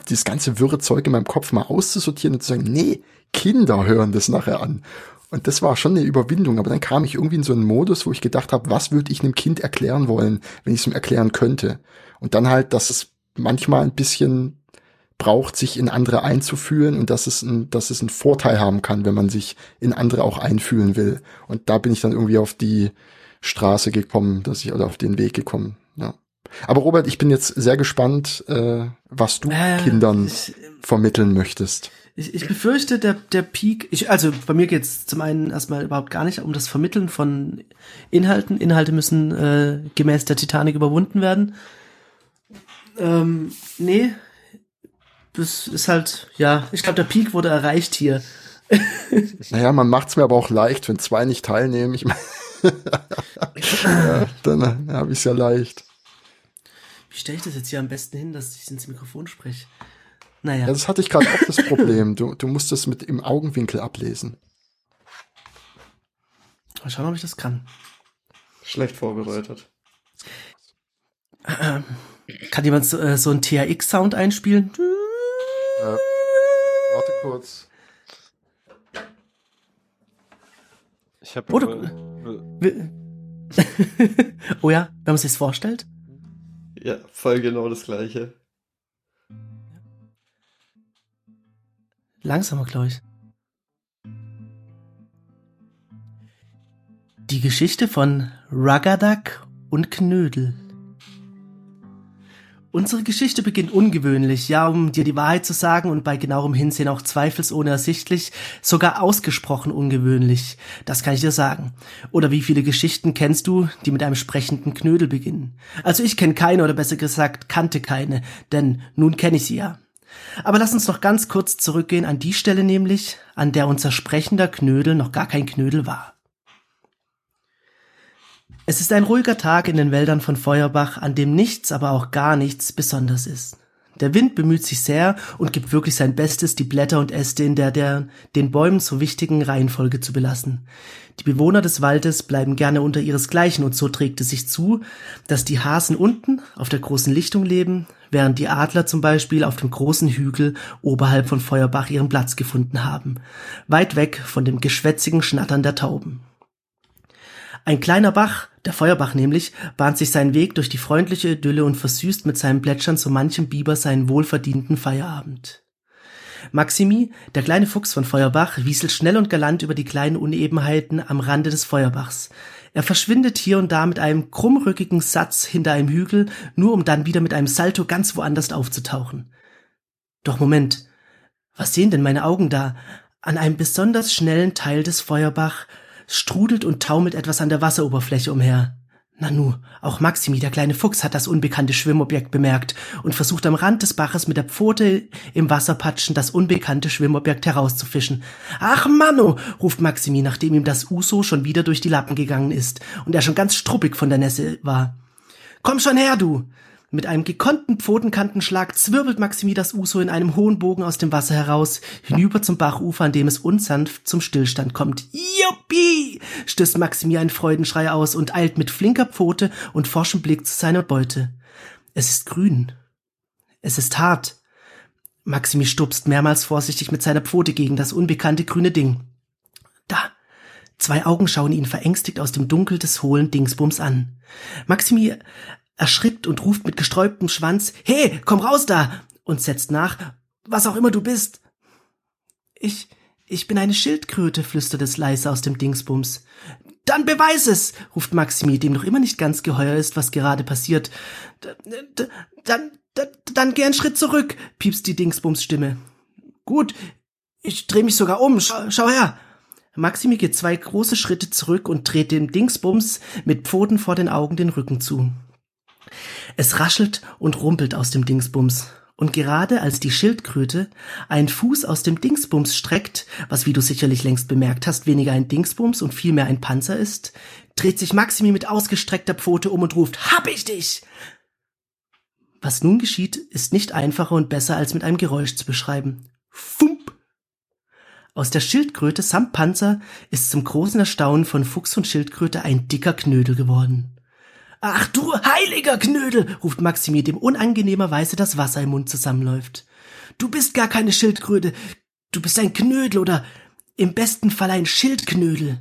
dieses ganze wirre Zeug in meinem Kopf mal auszusortieren und zu sagen, nee, Kinder hören das nachher an. Und das war schon eine Überwindung, aber dann kam ich irgendwie in so einen Modus, wo ich gedacht habe, was würde ich einem Kind erklären wollen, wenn ich es ihm erklären könnte. Und dann halt, dass es manchmal ein bisschen braucht, sich in andere einzufühlen und dass es, ein, dass es einen Vorteil haben kann, wenn man sich in andere auch einfühlen will. Und da bin ich dann irgendwie auf die Straße gekommen, dass ich oder auf den Weg gekommen. Ja. Aber Robert, ich bin jetzt sehr gespannt, äh, was du Äh, Kindern ich- vermitteln möchtest. Ich, ich befürchte, der, der Peak, ich, also bei mir geht's zum einen erstmal überhaupt gar nicht um das Vermitteln von Inhalten. Inhalte müssen äh, gemäß der Titanic überwunden werden. Ähm, nee, das ist halt, ja, ich glaube, der Peak wurde erreicht hier. Naja, man macht's mir aber auch leicht, wenn zwei nicht teilnehmen. Ich mein, ja, dann habe ich's ja leicht. Wie stelle ich das jetzt hier am besten hin, dass ich ins Mikrofon spreche? Naja, Ja, das hatte ich gerade auch das Problem. Du, du musst das mit im Augenwinkel ablesen. mal schauen, ob ich das kann. Schlecht vorbereitet. Kann jemand so, äh, so einen THX-Sound einspielen? Warte kurz. Ich habe Wi- oh ja, wenn man sich's vorstellt. Ja, voll genau das gleiche. Langsamer, glaube ich. Die Geschichte von Ragadak und Knödel. Unsere Geschichte beginnt ungewöhnlich, ja, um dir die Wahrheit zu sagen und bei genauerem Hinsehen auch zweifelsohne ersichtlich, sogar ausgesprochen ungewöhnlich. Das kann ich dir sagen. Oder wie viele Geschichten kennst du, die mit einem sprechenden Knödel beginnen? Also ich kenne keine oder besser gesagt kannte keine, denn nun kenne ich sie ja. Aber lass uns noch ganz kurz zurückgehen an die Stelle nämlich, an der unser sprechender Knödel noch gar kein Knödel war. Es ist ein ruhiger Tag in den Wäldern von Feuerbach, an dem nichts, aber auch gar nichts besonders ist. Der Wind bemüht sich sehr und gibt wirklich sein Bestes, die Blätter und Äste in der, der den Bäumen so wichtigen Reihenfolge zu belassen. Die Bewohner des Waldes bleiben gerne unter ihresgleichen und so trägt es sich zu, dass die Hasen unten auf der großen Lichtung leben, während die Adler zum Beispiel auf dem großen Hügel oberhalb von Feuerbach ihren Platz gefunden haben, weit weg von dem geschwätzigen Schnattern der Tauben. Ein kleiner Bach, der Feuerbach nämlich, bahnt sich seinen Weg durch die freundliche Idylle und versüßt mit seinem Plätschern so manchem Biber seinen wohlverdienten Feierabend. Maximi, der kleine Fuchs von Feuerbach, wieselt schnell und galant über die kleinen Unebenheiten am Rande des Feuerbachs. Er verschwindet hier und da mit einem krummrückigen Satz hinter einem Hügel, nur um dann wieder mit einem Salto ganz woanders aufzutauchen. Doch Moment, was sehen denn meine Augen da? An einem besonders schnellen Teil des Feuerbach strudelt und taumelt etwas an der Wasseroberfläche umher. Nanu, auch Maximi, der kleine Fuchs, hat das unbekannte Schwimmobjekt bemerkt und versucht am Rand des Baches mit der Pfote im Wasserpatschen das unbekannte Schwimmobjekt herauszufischen. Ach Manno, ruft Maximi, nachdem ihm das Uso schon wieder durch die Lappen gegangen ist und er schon ganz struppig von der Nässe war. Komm schon her, du! Mit einem gekonnten Pfotenkantenschlag zwirbelt Maximi das Uso in einem hohen Bogen aus dem Wasser heraus, hinüber zum Bachufer, an dem es unsanft zum Stillstand kommt. Juppie! stößt Maximi einen Freudenschrei aus und eilt mit flinker Pfote und forschem Blick zu seiner Beute. Es ist grün. Es ist hart. Maximi stupst mehrmals vorsichtig mit seiner Pfote gegen das unbekannte grüne Ding. Da! Zwei Augen schauen ihn verängstigt aus dem Dunkel des hohlen Dingsbums an. Maximi erschrickt und ruft mit gesträubtem Schwanz, Hey, komm raus da! und setzt nach, was auch immer du bist. Ich, ich bin eine Schildkröte, flüstert es leise aus dem Dingsbums. Dann beweis es, ruft Maximi, dem noch immer nicht ganz geheuer ist, was gerade passiert. Dann, dann, dann, geh einen Schritt zurück, piepst die Dingsbums Stimme. Gut, ich dreh mich sogar um, schau, schau her. Maximi geht zwei große Schritte zurück und dreht dem Dingsbums mit Pfoten vor den Augen den Rücken zu. Es raschelt und rumpelt aus dem Dingsbums. Und gerade als die Schildkröte einen Fuß aus dem Dingsbums streckt, was wie du sicherlich längst bemerkt hast, weniger ein Dingsbums und vielmehr ein Panzer ist, dreht sich Maximi mit ausgestreckter Pfote um und ruft, Hab ich dich! Was nun geschieht, ist nicht einfacher und besser als mit einem Geräusch zu beschreiben. Fump! Aus der Schildkröte samt Panzer ist zum großen Erstaunen von Fuchs und Schildkröte ein dicker Knödel geworden. Ach du heiliger Knödel, ruft Maximi, dem unangenehmerweise das Wasser im Mund zusammenläuft. Du bist gar keine Schildkröte, du bist ein Knödel oder im besten Fall ein Schildknödel.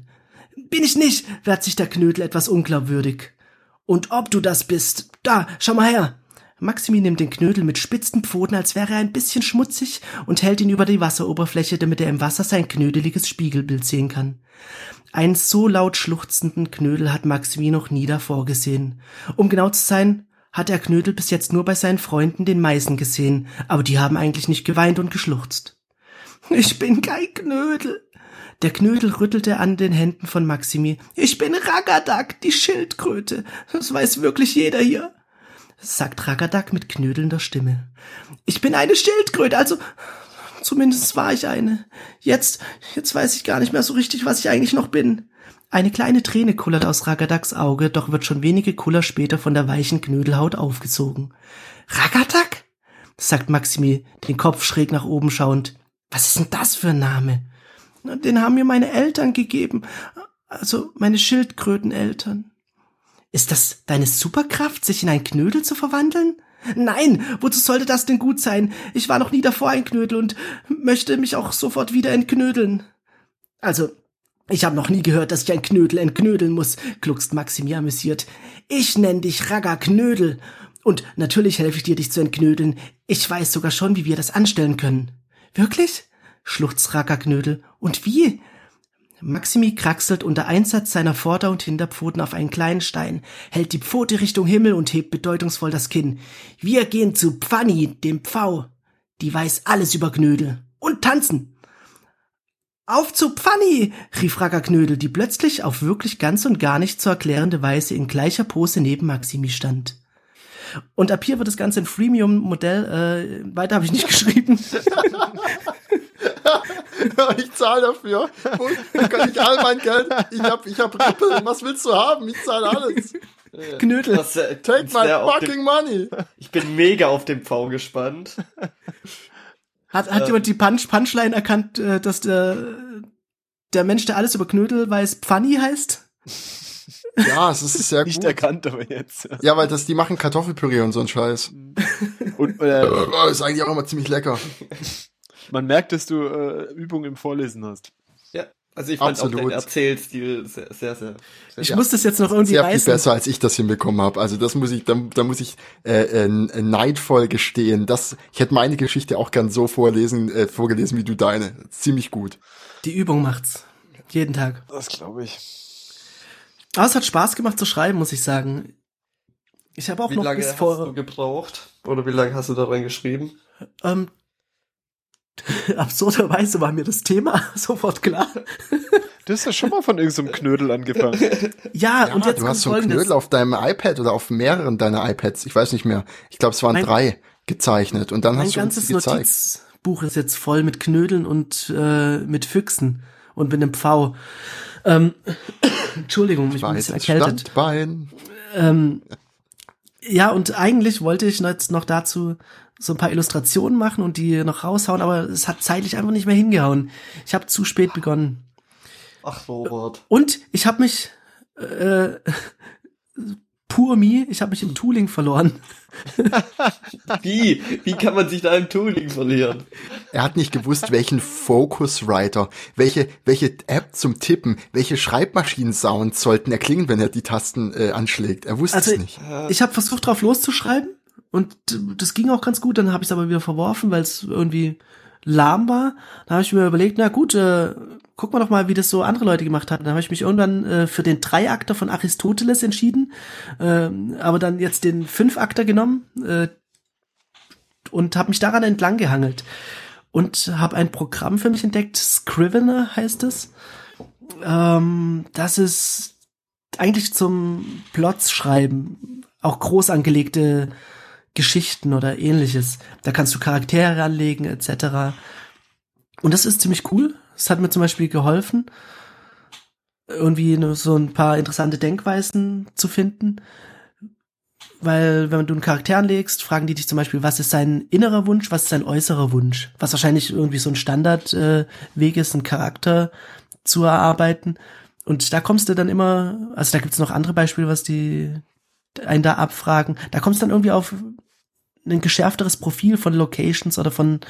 Bin ich nicht, wehrt sich der Knödel etwas unglaubwürdig. Und ob du das bist, da, schau mal her. Maximi nimmt den Knödel mit spitzen Pfoten, als wäre er ein bisschen schmutzig, und hält ihn über die Wasseroberfläche, damit er im Wasser sein knödeliges Spiegelbild sehen kann. Einen so laut schluchzenden Knödel hat Maximi noch nie davor gesehen. Um genau zu sein, hat er Knödel bis jetzt nur bei seinen Freunden den Meisen gesehen, aber die haben eigentlich nicht geweint und geschluchzt. Ich bin kein Knödel. Der Knödel rüttelte an den Händen von Maximi. Ich bin Ragadak, die Schildkröte. Das weiß wirklich jeder hier, sagt Ragadak mit knödelnder Stimme. Ich bin eine Schildkröte, also Zumindest war ich eine. Jetzt, jetzt weiß ich gar nicht mehr so richtig, was ich eigentlich noch bin. Eine kleine Träne kullert aus Ragadaks Auge, doch wird schon wenige Kuller später von der weichen Knödelhaut aufgezogen. Ragadak? sagt Maximi, den Kopf schräg nach oben schauend. Was ist denn das für ein Name? Den haben mir meine Eltern gegeben. Also meine Schildkröteneltern. Ist das deine Superkraft, sich in ein Knödel zu verwandeln? Nein, wozu sollte das denn gut sein? Ich war noch nie davor ein Knödel und möchte mich auch sofort wieder entknödeln. Also, ich habe noch nie gehört, dass ich ein Knödel entknödeln muss, gluckst Maximi amüsiert. Ich nenn dich Ragga Knödel. Und natürlich helfe ich dir, dich zu entknödeln. Ich weiß sogar schon, wie wir das anstellen können. Wirklich? schluchzt Ragga Knödel. Und wie? Maximi kraxelt unter Einsatz seiner Vorder- und Hinterpfoten auf einen kleinen Stein, hält die Pfote Richtung Himmel und hebt bedeutungsvoll das Kinn. Wir gehen zu Pfanni, dem Pfau. Die weiß alles über Knödel. Und tanzen. Auf zu Pfanni, rief Racker Knödel, die plötzlich auf wirklich ganz und gar nicht zu erklärende Weise in gleicher Pose neben Maximi stand. Und ab hier wird das Ganze ein Freemium-Modell. Äh, weiter habe ich nicht geschrieben. ich zahle dafür. Dann kann ich all mein Geld. Ich hab, ich hab Rippe. Was willst du haben? Ich zahle alles. Knödel. Das, äh, Take my fucking dem- money. Ich bin mega auf den Pfau gespannt. Hat, hat jemand die Punch, Punchline erkannt, äh, dass der, der Mensch, der alles über Knödel weiß, Pfanni heißt? Ja, es ist sehr Nicht gut. erkannt, aber jetzt. Ja, weil das, die machen Kartoffelpüree und so ein Scheiß. Und äh, Oh, ist eigentlich auch immer ziemlich lecker. Man merkt, dass du äh, Übung im Vorlesen hast. Ja, also ich fand auch Absolut. den Erzählstil sehr, sehr, sehr. sehr Ich Ja. muss das jetzt noch irgendwie Sehr viel reißen. besser, als ich das hinbekommen habe. Also das muss ich, da, da muss ich äh, äh, neidvoll gestehen. Das, ich hätte meine Geschichte auch gern so vorlesen, äh, vorgelesen wie du deine. Ziemlich gut. Die Übung macht's. Jeden Tag. Das glaube ich. Aber es hat Spaß gemacht zu schreiben, muss ich sagen. Ich habe auch Wie noch lange bis hast vor du gebraucht? Oder wie lange hast du daran geschrieben? ähm, Absurderweise war mir das Thema sofort klar. Du hast ja schon mal von irgendeinem Knödel angefangen. Ja, und jetzt du hast so einen folgendes. Knödel auf deinem iPad oder auf mehreren deiner iPads, ich weiß nicht mehr. Ich glaube, es waren Mein- drei gezeichnet und dann Mein hast du uns ganzes die gezeigt. Notizbuch ist jetzt voll mit Knödeln und äh, mit Füchsen und mit einem Pfau. Ähm, Entschuldigung, ich bin ein bisschen erkältet. Standbein. Ähm, ja, und eigentlich wollte ich jetzt noch dazu so ein paar Illustrationen machen und die noch raushauen, aber es hat zeitlich einfach nicht mehr hingehauen. Ich habe zu spät begonnen. Ach, Robert. Und ich habe mich äh, pur me, ich habe mich im Tooling verloren. Wie? Wie kann man sich da im Tooling verlieren? Er hat nicht gewusst, welchen Focuswriter, welche, welche App zum Tippen, welche Schreibmaschinen-Sounds sollten erklingen, wenn er die Tasten äh, anschlägt. Er wusste Also es nicht. ich habe versucht drauf loszuschreiben und das ging auch ganz gut, dann habe ich es aber wieder verworfen, weil es irgendwie lahm war. Da habe ich mir überlegt, na gut, äh, guck mal doch mal, wie das so andere Leute gemacht hatten. Da habe ich mich irgendwann äh, für den Dreiakter von Aristoteles entschieden, ähm, aber dann jetzt den Fünfakter genommen äh, und habe mich daran entlang gehangelt und habe ein Programm für mich entdeckt, Scrivener heißt es. Ähm, das ist eigentlich zum Plots schreiben, auch groß angelegte Geschichten oder ähnliches. Da kannst du Charaktere anlegen etc. Und das ist ziemlich cool. Es hat mir zum Beispiel geholfen, irgendwie nur so ein paar interessante Denkweisen zu finden. Weil, wenn du einen Charakter anlegst, fragen die dich zum Beispiel, was ist sein innerer Wunsch, was ist sein äußerer Wunsch? Was wahrscheinlich irgendwie so ein Standardweg äh, ist, einen Charakter zu erarbeiten. Und da kommst du dann immer, also da gibt's noch andere Beispiele, was die einen da abfragen. Da kommst du dann irgendwie auf ein geschärfteres Profil von Locations oder von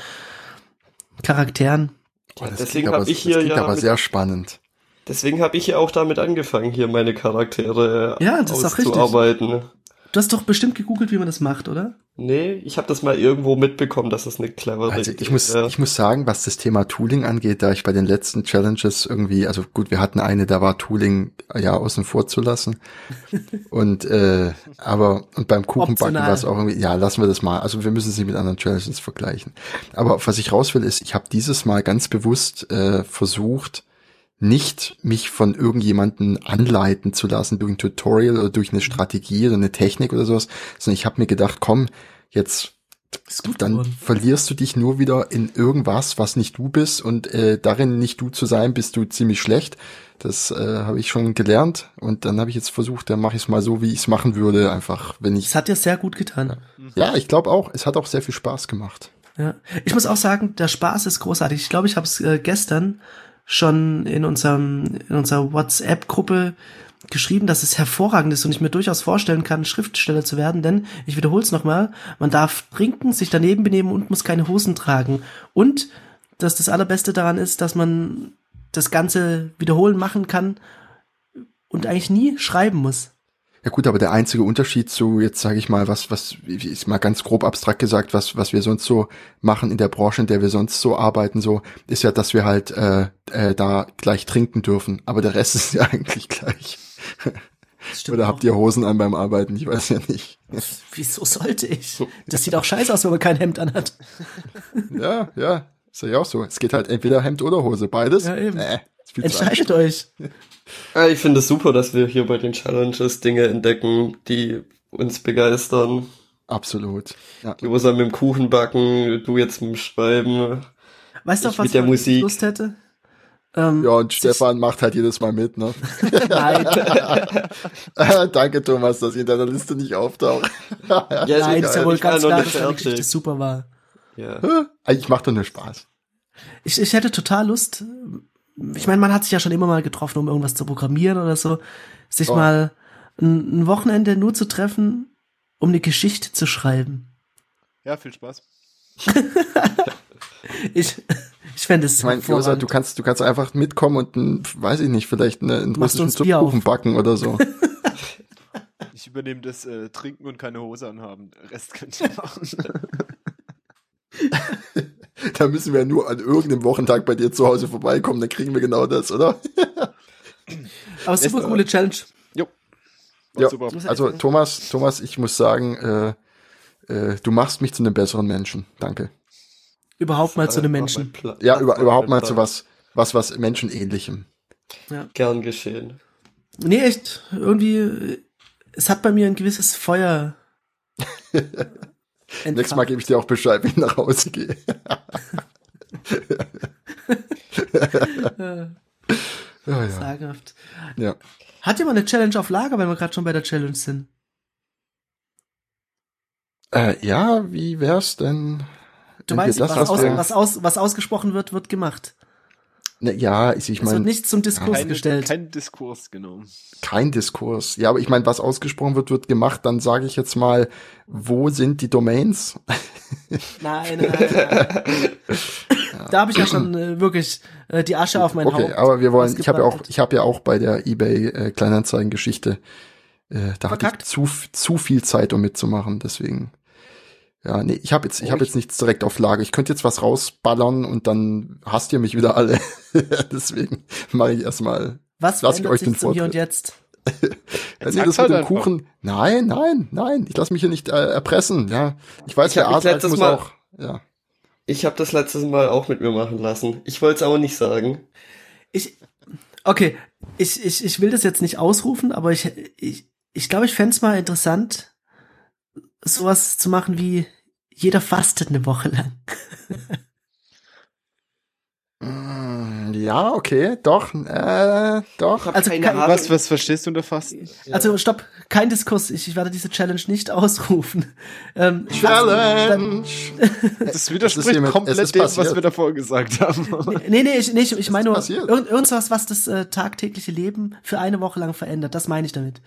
Charakteren. Boah, das deswegen klingt aber, hab ich hier das klingt ja aber mit- sehr spannend. Deswegen habe ich ja auch damit angefangen, hier meine Charaktere Ja, das ist auch richtig. Du hast doch bestimmt gegoogelt, wie man das macht, oder? Nee, ich habe das mal irgendwo mitbekommen, dass es eine clevere Also ich muss, ist. ich muss sagen, was das Thema Tooling angeht, da ich bei den letzten Challenges irgendwie, also gut, wir hatten eine, da war Tooling ja außen vor zu lassen. Und äh, aber und beim Kuchenbacken war es auch irgendwie, ja, lassen wir das mal. Also wir müssen es nicht mit anderen Challenges vergleichen. Aber was ich raus will, ist, ich habe dieses Mal ganz bewusst äh, versucht, nicht mich von irgendjemanden anleiten zu lassen durch ein Tutorial oder durch eine Strategie oder eine Technik oder sowas, sondern ich habe mir gedacht, komm, jetzt Ist gut dann geworden. verlierst du dich nur wieder in irgendwas, was nicht du bist und äh, darin nicht du zu sein, bist du ziemlich schlecht. Das äh, habe ich schon gelernt und dann habe ich jetzt versucht, dann mache ich es mal so, wie ich es machen würde, einfach, wenn ich Das hat dir sehr gut getan. ja, ich glaube auch, es hat auch sehr viel Spaß gemacht. Ja. Ich muss auch sagen, der Spaß ist großartig. Ich glaube, ich habe es äh, gestern schon in unserem in unserer WhatsApp-Gruppe geschrieben, dass es hervorragend ist und ich mir durchaus vorstellen kann, Schriftsteller zu werden, denn ich wiederhole es nochmal, man darf trinken, sich daneben benehmen und muss keine Hosen tragen. Und dass das Allerbeste daran ist, dass man das Ganze wiederholen machen kann und eigentlich nie schreiben muss. Ja gut, aber der einzige Unterschied zu jetzt sage ich mal, was was wie ist mal ganz grob abstrakt gesagt, was was wir sonst so machen in der Branche, in der wir sonst so arbeiten, so ist ja, dass wir halt äh, äh, da gleich trinken dürfen. Aber der Rest ist ja eigentlich gleich. Oder habt ihr Hosen an beim Arbeiten? Ich weiß ja nicht. Wieso sollte ich? Das sieht auch scheiße aus, wenn man kein Hemd anhat. Ja, ja, ist ja auch so. Es geht halt entweder Hemd oder Hose, beides. Ja, eben. Zu Entscheidet euch. Ja, ich finde es super, dass wir hier bei den Challenges Dinge entdecken, die uns begeistern. Absolut. Ja. Rosa mit dem Kuchen backen, du jetzt mit dem Schreiben. Weißt du, Ich auf was mit der ich Musik. Lust hätte? Ähm, ja, und Stefan macht halt jedes Mal mit, ne? Nein, Danke, Thomas, dass ihr in deiner Liste nicht auftaucht. Ja, nein, ist ja wohl ich ganz klar, dass deine Geschichte super war. Ja. Ich mach doch nur Spaß. Ich, ich hätte total Lust. Ich meine, man hat sich ja schon immer mal getroffen, um irgendwas zu programmieren oder so. Sich Oh. mal ein, ein Wochenende nur zu treffen, um eine Geschichte zu schreiben. Ja, viel Spaß. Ich, ich fände es Ich meine, Josa, du kannst, du kannst einfach mitkommen und, ein, weiß ich nicht, vielleicht eine, einen russischen uns Bier Kuchen auf? backen oder so. Ich übernehme das äh, Trinken und keine Hose anhaben. Den Rest könnt ihr machen. da müssen wir nur an irgendeinem Wochentag bei dir zu Hause vorbeikommen, dann kriegen wir genau das, oder? Aber super coole Challenge. jo. Ja, super. also. Thomas, Thomas, ich muss sagen, äh, äh, du machst mich zu einem besseren Menschen. Danke. Überhaupt mal zu einem Menschen. Ja, über, überhaupt mal zu was, was, was Menschenähnlichem. Ja. Gern geschehen. Nee, echt. Irgendwie, es hat bei mir ein gewisses Feuer. Nächstes Mal gebe ich dir auch Bescheid, wenn ich nach Hause gehe. Äh, ja. Sagenhaft. ja. Hat jemand eine Challenge auf Lager, wenn wir gerade schon bei der Challenge sind? Äh, ja, wie wär's denn? Du das, was, aus, was, aus, was ausgesprochen wird, wird gemacht. Ne, ja, ich, ich Es wird meine, nichts zum Diskurs Keine, gestellt. kein Diskurs genommen. kein Diskurs. Ja, aber ich meine, was ausgesprochen wird, wird gemacht. Dann sage ich jetzt mal, wo sind die Domains? Nein, nein, nein. Da habe ich ja schon äh, wirklich äh, die Asche auf mein okay, Haupt. aber wir wollen, ich habe ja auch, ich habe ja auch bei der eBay äh, Kleinanzeigen-Geschichte, äh, da hatte Verkackt? ich zu, zu viel Zeit, um mitzumachen. Deswegen, ja, nee, ich habe jetzt, ich Oh, habe jetzt nichts direkt auf Lager. Ich könnte jetzt was rausballern und dann hasst ihr mich wieder alle. deswegen mache ich erstmal. Was lass ich euch den zum Hier und Vortritt. Jetzt? Jetzt nee, das halt mit dem einfach. Kuchen. Nein, nein, nein. Ich lasse mich hier nicht äh, erpressen. Ja, ich weiß, Ich der Arzt muss Mal- auch. Ja, Ich habe das letztes Mal auch mit mir machen lassen. Ich wollte es aber nicht sagen. Ich, okay, ich, ich, ich will das jetzt nicht ausrufen, aber ich, ich, ich glaube, ich fänd's mal interessant, sowas zu machen wie jeder fastet eine Woche lang. Mm, ja, okay, doch, äh, doch. Also keine kein-. Was, was verstehst du unter Fasten? Also stopp, kein Diskurs. Ich, ich werde diese Challenge nicht ausrufen. Ähm, dann- Challenge. Das widerspricht es komplett dem, passiert. was wir davor gesagt haben. Nee, nee, ich, nee, ich, ich meine nur passiert? irgend, irgendwas, was das äh, tagtägliche Leben für eine Woche lang verändert. Das meine ich damit.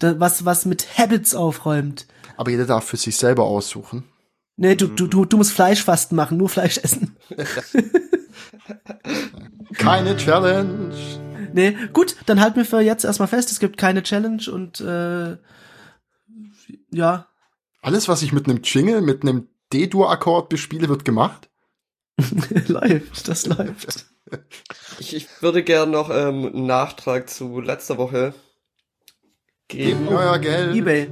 Da, was, was mit Habits aufräumt. Aber jeder darf für sich selber aussuchen. Nee, du, du, du, du musst Fleischfasten machen, nur Fleisch essen. Keine Challenge. Nee, gut, dann halten wir für jetzt erstmal fest, es gibt keine Challenge und äh, ja, Alles, was ich mit einem Jingle, mit einem D-Dur-Akkord bespiele, wird gemacht. läuft, das läuft. Ich, ich würde gern noch ähm, einen Nachtrag zu letzter Woche geben. Ja, ja, Geld. Ebay.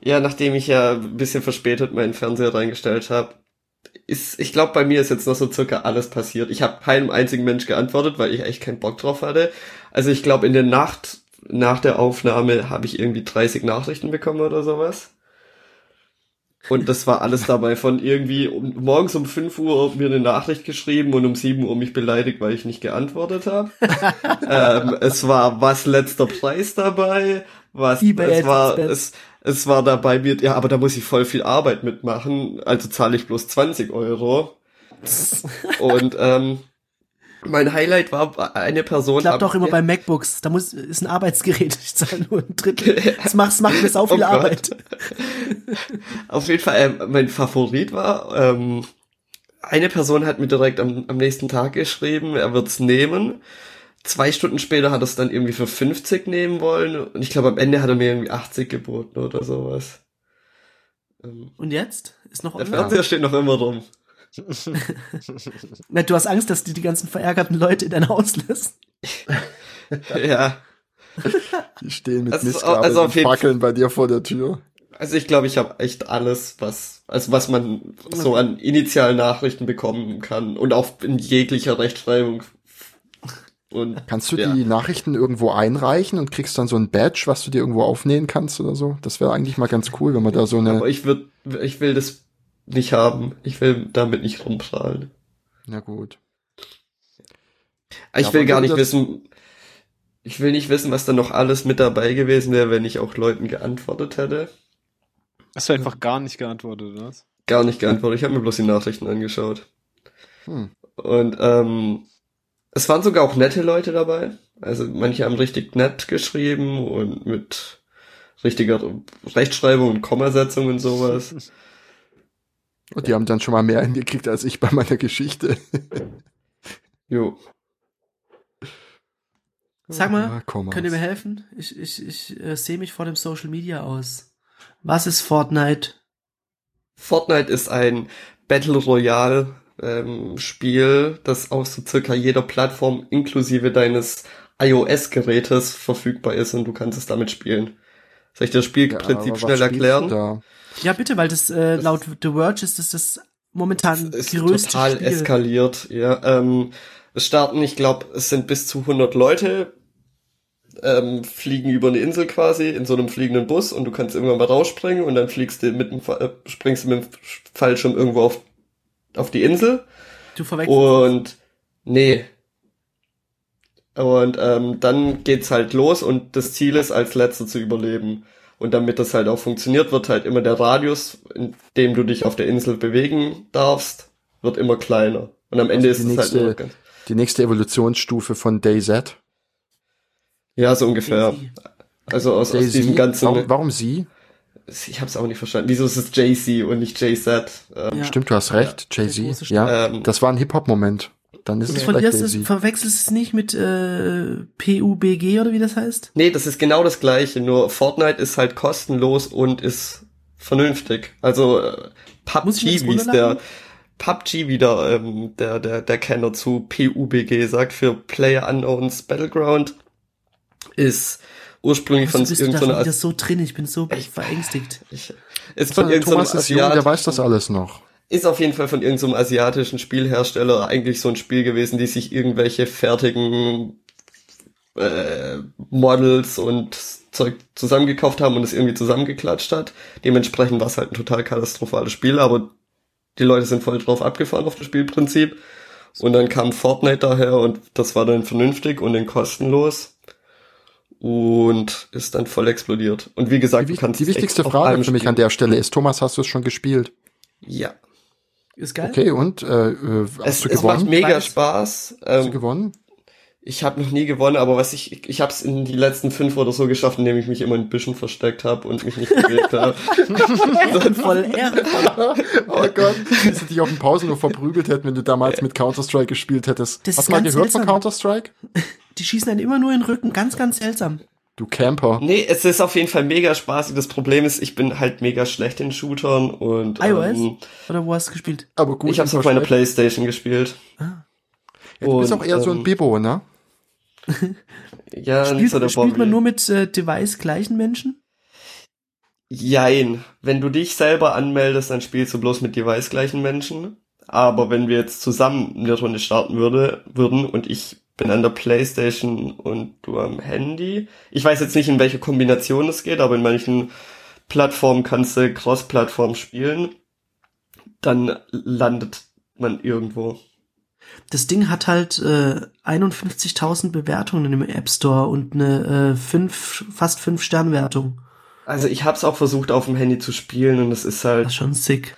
Ja, nachdem ich ja ein bisschen verspätet meinen Fernseher reingestellt habe, ist, ich glaube, bei mir ist jetzt noch so circa alles passiert. Ich habe keinem einzigen Mensch geantwortet, weil ich echt keinen Bock drauf hatte. Also ich glaube, in der Nacht nach der Aufnahme habe ich irgendwie 30 Nachrichten bekommen oder sowas. Und das war alles dabei von irgendwie um, morgens um 5 Uhr mir eine Nachricht geschrieben und um 7 Uhr mich beleidigt, weil ich nicht geantwortet habe. ähm, es war was letzter Preis dabei, was es war es, es war dabei mir, ja, aber da muss ich voll viel Arbeit mitmachen, also zahle ich bloß 20 Euro. und ähm, mein Highlight war eine Person. Klappt auch immer bei MacBooks. Da muss, ist ein Arbeitsgerät. Ich zahle nur ein Drittel. Das macht, das macht mir sau viel Oh. Arbeit. Auf jeden Fall, äh, mein Favorit war, ähm, eine Person hat mir direkt am, am nächsten Tag geschrieben, er wird's nehmen. Zwei Stunden später hat er es dann irgendwie für 50 nehmen wollen und ich glaube am Ende hat er mir irgendwie 80 geboten oder sowas. Ähm, Und jetzt? Ist noch der online? Fernseher steht noch immer rum. Na, Du hast Angst, dass die die ganzen verärgerten Leute in dein Haus lässt. ja, Die stehen mit Also- Mistgabeln also und Fackeln bei dir vor der Tür. also ich glaube, ich habe echt alles, was also was man so an initialen Nachrichten bekommen kann und auch in jeglicher Rechtschreibung. Und Kannst du ja. die Nachrichten irgendwo einreichen und kriegst dann so ein Badge, was du dir irgendwo aufnähen kannst oder so? Das wäre eigentlich mal ganz cool, wenn man da so eine. Aber ich würd, ich will das nicht haben. Ich will damit nicht rumprallen. Na gut. Ich Ja, will gar nicht wissen, ich will nicht wissen, was da noch alles mit dabei gewesen wäre, wenn ich auch Leuten geantwortet hätte. Hast du einfach gar nicht geantwortet, oder was? Gar nicht geantwortet. Ich habe mir bloß die Nachrichten angeschaut. Hm. Und ähm, es waren sogar auch nette Leute dabei. Also manche haben richtig nett geschrieben und mit richtiger Rechtschreibung und Kommasetzung und sowas. Und die haben dann schon mal mehr hingekriegt als ich bei meiner Geschichte. Jo. Sag mal, komm Könnt ihr mir helfen? Ich, ich, ich äh, sehe mich vor dem Social Media aus. Was ist Fortnite? Fortnite ist ein Battle Royale ähm, Spiel, das auf so circa jeder Plattform inklusive deines iOS-Gerätes verfügbar ist und du kannst es damit spielen. Soll ich dir das Spielprinzip schnell erklären? Ja, bitte, weil das äh, laut The Verge ist das das momentan ist größte total Spiel. eskaliert. Ja, ähm, es starten, ich glaube, es sind bis zu 100 Leute, ähm, fliegen über eine Insel quasi in so einem fliegenden Bus und du kannst irgendwann mal rausspringen und dann fliegst du mit dem, äh, springst du mit dem Fallschirm irgendwo auf, auf die Insel Du verwechselst. und nee. Und ähm, dann geht's halt los und das Ziel ist, als letzter zu überleben. Und damit das halt auch funktioniert, wird halt immer der Radius, in dem du dich auf der Insel bewegen darfst, wird immer kleiner. Und am Ende Also ist es halt nächste- ganz, Die nächste Evolutionsstufe von DayZ. ja, so ungefähr. Also aus, aus diesem ganzen, Warum, warum sie? Ich hab's auch nicht verstanden. Wieso ist es JC und nicht JZ? Ähm, Ja. Stimmt, du hast recht, der Jay-Z. Ja, Ähm, das war ein Hip-Hop-Moment. Dann ist es von dir ist, Jay-Z. verwechselst es nicht mit äh, PUBG oder wie das heißt? Nee, das ist genau das gleiche, nur Fortnite ist halt kostenlos und ist vernünftig. Also äh, PUBG, wie es der? PUBG wieder ähm, der, der, der Kenner zu PUBG sagt, für Player Unknowns Battleground, ist ursprünglich von irgendeiner wieder As so drin? Ich bin so Ich- verängstigt. ich, ist von Thomas irgendeinem ist jung, der weiß das alles noch. ist auf jeden Fall von irgendeinem asiatischen Spielhersteller eigentlich so ein Spiel gewesen, die sich irgendwelche fertigen äh, Models und Zeug zusammengekauft haben und es irgendwie zusammengeklatscht hat. Dementsprechend war es halt ein total katastrophales Spiel, aber die Leute sind voll drauf abgefahren auf das Spielprinzip. Und dann kam Fortnite daher und das war dann vernünftig und dann kostenlos. Und ist dann voll explodiert. Und wie gesagt, Die, du kannst die wichtigste Frage für mich an der Stelle ist, Thomas, hast du es schon gespielt? Ja. Ist geil? Okay, und äh, äh, hast Es, du es macht gewonnen? mega? Spaß. Hast du Ähm, gewonnen? Ich habe noch nie gewonnen, aber was ich ich, ich habe es in die letzten fünf oder so geschafft, indem ich mich immer in Büschen versteckt habe und mich nicht bewegt habe. Voll ehrenvoll. Oh Gott, wie sie dich auf dem Pausenhof verprügelt hätten, wenn du damals mit Counter-Strike gespielt hättest. Das Hast du mal gehört von seltsam. Counter-Strike? Die schießen einen immer nur in den Rücken. Ganz, ganz seltsam. Du Camper. nee, es ist auf jeden Fall mega spaßig. Das Problem ist, ich bin halt mega schlecht in Shootern und iOS? ähm, Oder wo hast du gespielt? Aber gut, ich habe es im auf meiner. Playstation gespielt. Ah. Ja, du bist und, auch eher so ein ähm, Bibo, ne? Ja, Spielt, so spielt man nur mit äh, Device-gleichen Menschen? Jein. Wenn du dich selber anmeldest, dann spielst du bloß mit Device-gleichen Menschen. Aber wenn wir jetzt zusammen eine Runde starten würde, würden und ich bin an der Playstation und du am Handy. Ich weiß jetzt nicht, in welche Kombination es geht, aber in manchen Plattformen kannst du Cross-Plattform spielen. Dann landet man irgendwo. Das Ding hat halt äh, 51.000 Bewertungen im App Store und eine äh, fünf, fast 5 Sternwertung. Also ich hab's auch versucht auf dem Handy zu spielen und es ist Das halt, ist schon sick.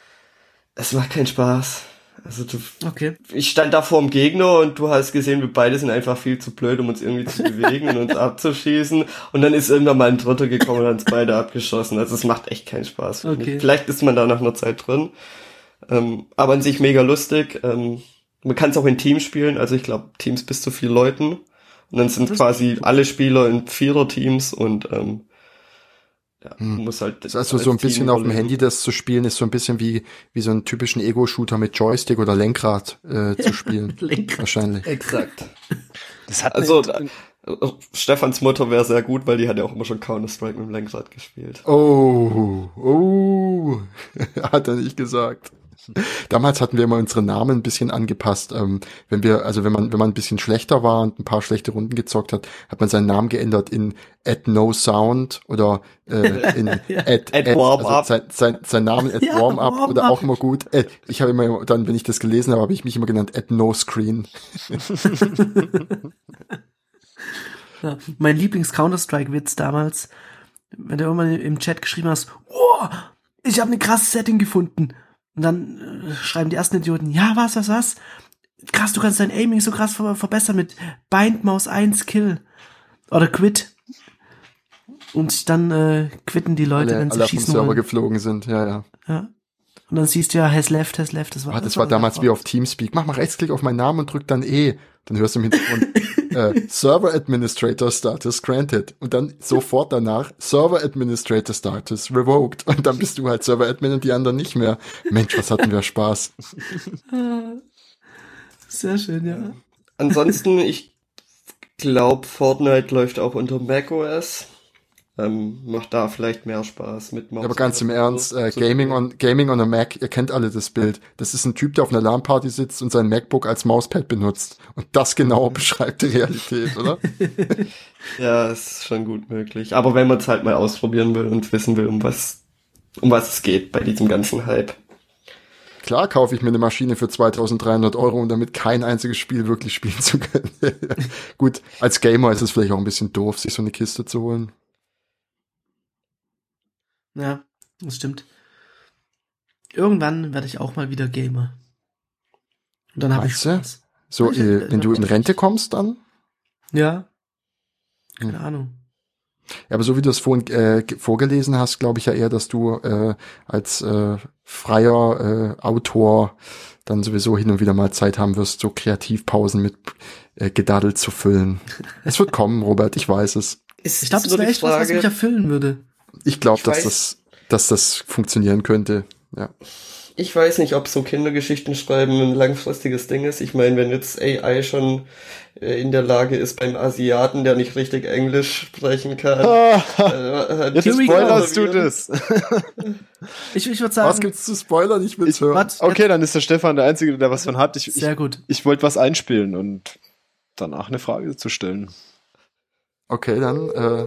es macht keinen Spaß. Also du, Okay. ich stand da vor dem Gegner und du hast gesehen, wir beide sind einfach viel zu blöd, um uns irgendwie zu bewegen und uns abzuschießen. Und dann ist irgendwann mal ein Dritter gekommen und hat uns beide abgeschossen. Also es macht echt keinen Spaß. Okay. ich. Vielleicht ist man da nach einer Zeit drin. Ähm, aber an sich mega lustig. Ähm, man kann es auch in Teams spielen, also ich glaube Teams bis zu vier Leuten. Und dann sind Das- quasi alle Spieler in Vierer-Teams und ähm, ja, Hm. man muss halt. Das ist also so ein Team bisschen auf dem. Handy das zu spielen, ist so ein bisschen wie, wie so einen typischen Ego-Shooter mit Joystick oder Lenkrad äh, zu spielen. Lenkrad. Wahrscheinlich. Exakt. Das hat Also, eine- äh, Stefans Mutter wäre sehr gut, weil die hat ja auch immer schon Counter-Strike mit dem Lenkrad gespielt. Oh, oh, hat er nicht gesagt. Damals hatten wir immer unsere Namen ein bisschen angepasst. Ähm, wenn wir, also wenn man, wenn man ein bisschen schlechter war und ein paar schlechte Runden gezockt hat, hat man seinen Namen geändert in at no sound oder äh, in at, At warm also up. sein, sein, sein Name at Ja, warm up warm oder up. auch immer gut. Äh, ich habe immer dann, wenn ich das gelesen habe, habe ich mich immer genannt at no screen. Ja, mein Lieblings-Counter-Strike-Witz damals, wenn du irgendwann im Chat geschrieben hast, oh, ich habe eine krasse Setting gefunden. Und dann äh, schreiben die ersten Idioten, ja, was, was, was? Krass, du kannst dein Aiming so krass ver verbessern mit Bind Maus 1 Kill. Oder Quit. Und dann äh, quitten die Leute, Alle, wenn sie alle vom schießen Server wollen. geflogen sind, ja, ja. Ja. Und dann siehst du ja, has left, has left. Das war, Ah, das war damals wie auf Teamspeak. Mach mal Rechtsklick auf meinen Namen und drück dann E. Dann hörst du im Hintergrund äh, Server Administrator Status granted. Und dann sofort danach Server Administrator Status revoked. Und dann bist du halt Server Admin und die anderen nicht mehr. Mensch, was hatten wir Spaß. Sehr schön, ja. Ansonsten, ich glaube, Fortnite läuft auch unter macOS. Ähm, macht da vielleicht mehr Spaß mit Maus. Aber ganz im Ernst, äh, Gaming on Gaming on a Mac, ihr kennt alle das Bild. Das ist ein Typ, der auf einer LAN-Party sitzt und sein MacBook als Mauspad benutzt. Und das genau beschreibt die Realität, oder? Ja, ist schon gut möglich. Aber wenn man es halt mal ausprobieren will und wissen will, um was, um was es geht bei diesem ganzen Hype. Klar kaufe ich mir eine Maschine für 2300 Euro, um damit kein einziges Spiel wirklich spielen zu können. Gut, als Gamer ist es vielleicht auch ein bisschen doof, sich so eine Kiste zu holen. Ja, das stimmt. Irgendwann werde ich auch mal wieder Gamer. Und dann habe ich? Spaß. So, Ich- äh, wenn du in Rente kommst dann? Ja. Keine Ahnung. Ja, aber so wie du es vorhin äh, ge- vorgelesen hast, glaube ich ja eher, dass du äh, als äh, freier äh, Autor dann sowieso hin und wieder mal Zeit haben wirst, so Kreativpausen mit äh, Gedaddel zu füllen. es wird kommen, Robert, ich weiß es. Ist, Ich glaube, das wäre echt was, was mich erfüllen würde. Ich glaube, Ich dass weiß- das, dass das funktionieren könnte. Ja. Ich weiß nicht, ob so Kindergeschichten schreiben ein langfristiges Ding ist. Ich meine, wenn jetzt AI schon äh, in der Lage ist, beim Asiaten, der nicht richtig Englisch sprechen kann, äh, Jetzt spoilerst du das. Ich, ich würde sagen, Was gibt's zu spoilern? Ich will's hören. was, Okay, dann ist der Stefan der Einzige, der was von hat. Ich, ich, sehr gut. ich wollte was einspielen und danach eine Frage zu stellen. Okay, dann äh,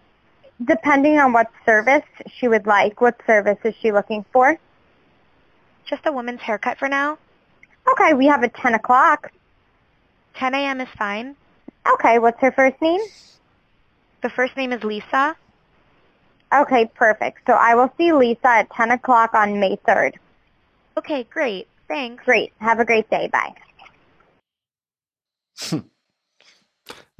Depending on what service she would like. What service is she looking for? Just a woman's haircut for now. Okay, we have a 10 o'clock. 10 a.m. is fine. Okay, what's her first name? The first name is Lisa. Okay, perfect. So I will see Lisa at 10 o'clock on May 3rd. Okay, great. Thanks. Great. Have a great day. Bye.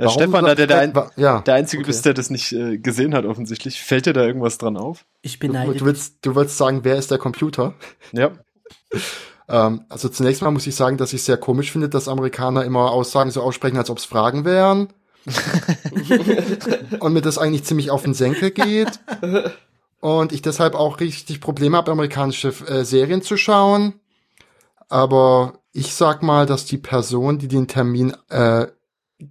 Der warum Stefan, du da der, der, das- ein, ja, der Einzige okay. bist, der das nicht äh, gesehen hat, offensichtlich. Fällt dir da irgendwas dran auf? Ich Du, beneide du, willst, du willst sagen, wer ist der Computer? Ja. Ähm, also zunächst mal muss ich sagen, dass ich sehr komisch finde, dass Amerikaner immer Aussagen so aussprechen, als ob es Fragen wären. und mir das eigentlich ziemlich auf den Senkel geht. Und ich deshalb auch richtig Probleme habe, amerikanische äh, Serien zu schauen. Aber ich sag mal, dass die Person, die den Termin äh,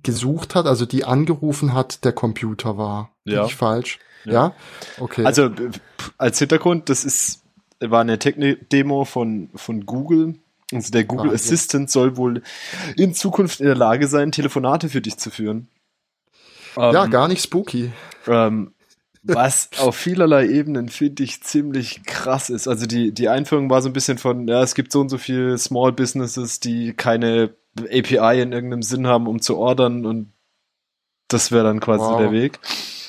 gesucht hat, also die angerufen hat, der Computer war. Ja. Bin ich falsch? Ja. Ja. Okay. Also äh, als Hintergrund, das ist war eine Technik-Demo von von Google. Also der Google Ah, ja. Assistant soll wohl in Zukunft in der Lage sein, Telefonate für dich zu führen. ja, Ähm, gar nicht spooky. ähm, was auf vielerlei Ebenen finde ich ziemlich krass ist. Also die, die Einführung war so ein bisschen von, ja, es gibt so und so viele Small Businesses, die keine API in irgendeinem Sinn haben, um zu ordern und das wäre dann quasi Wow. der Weg.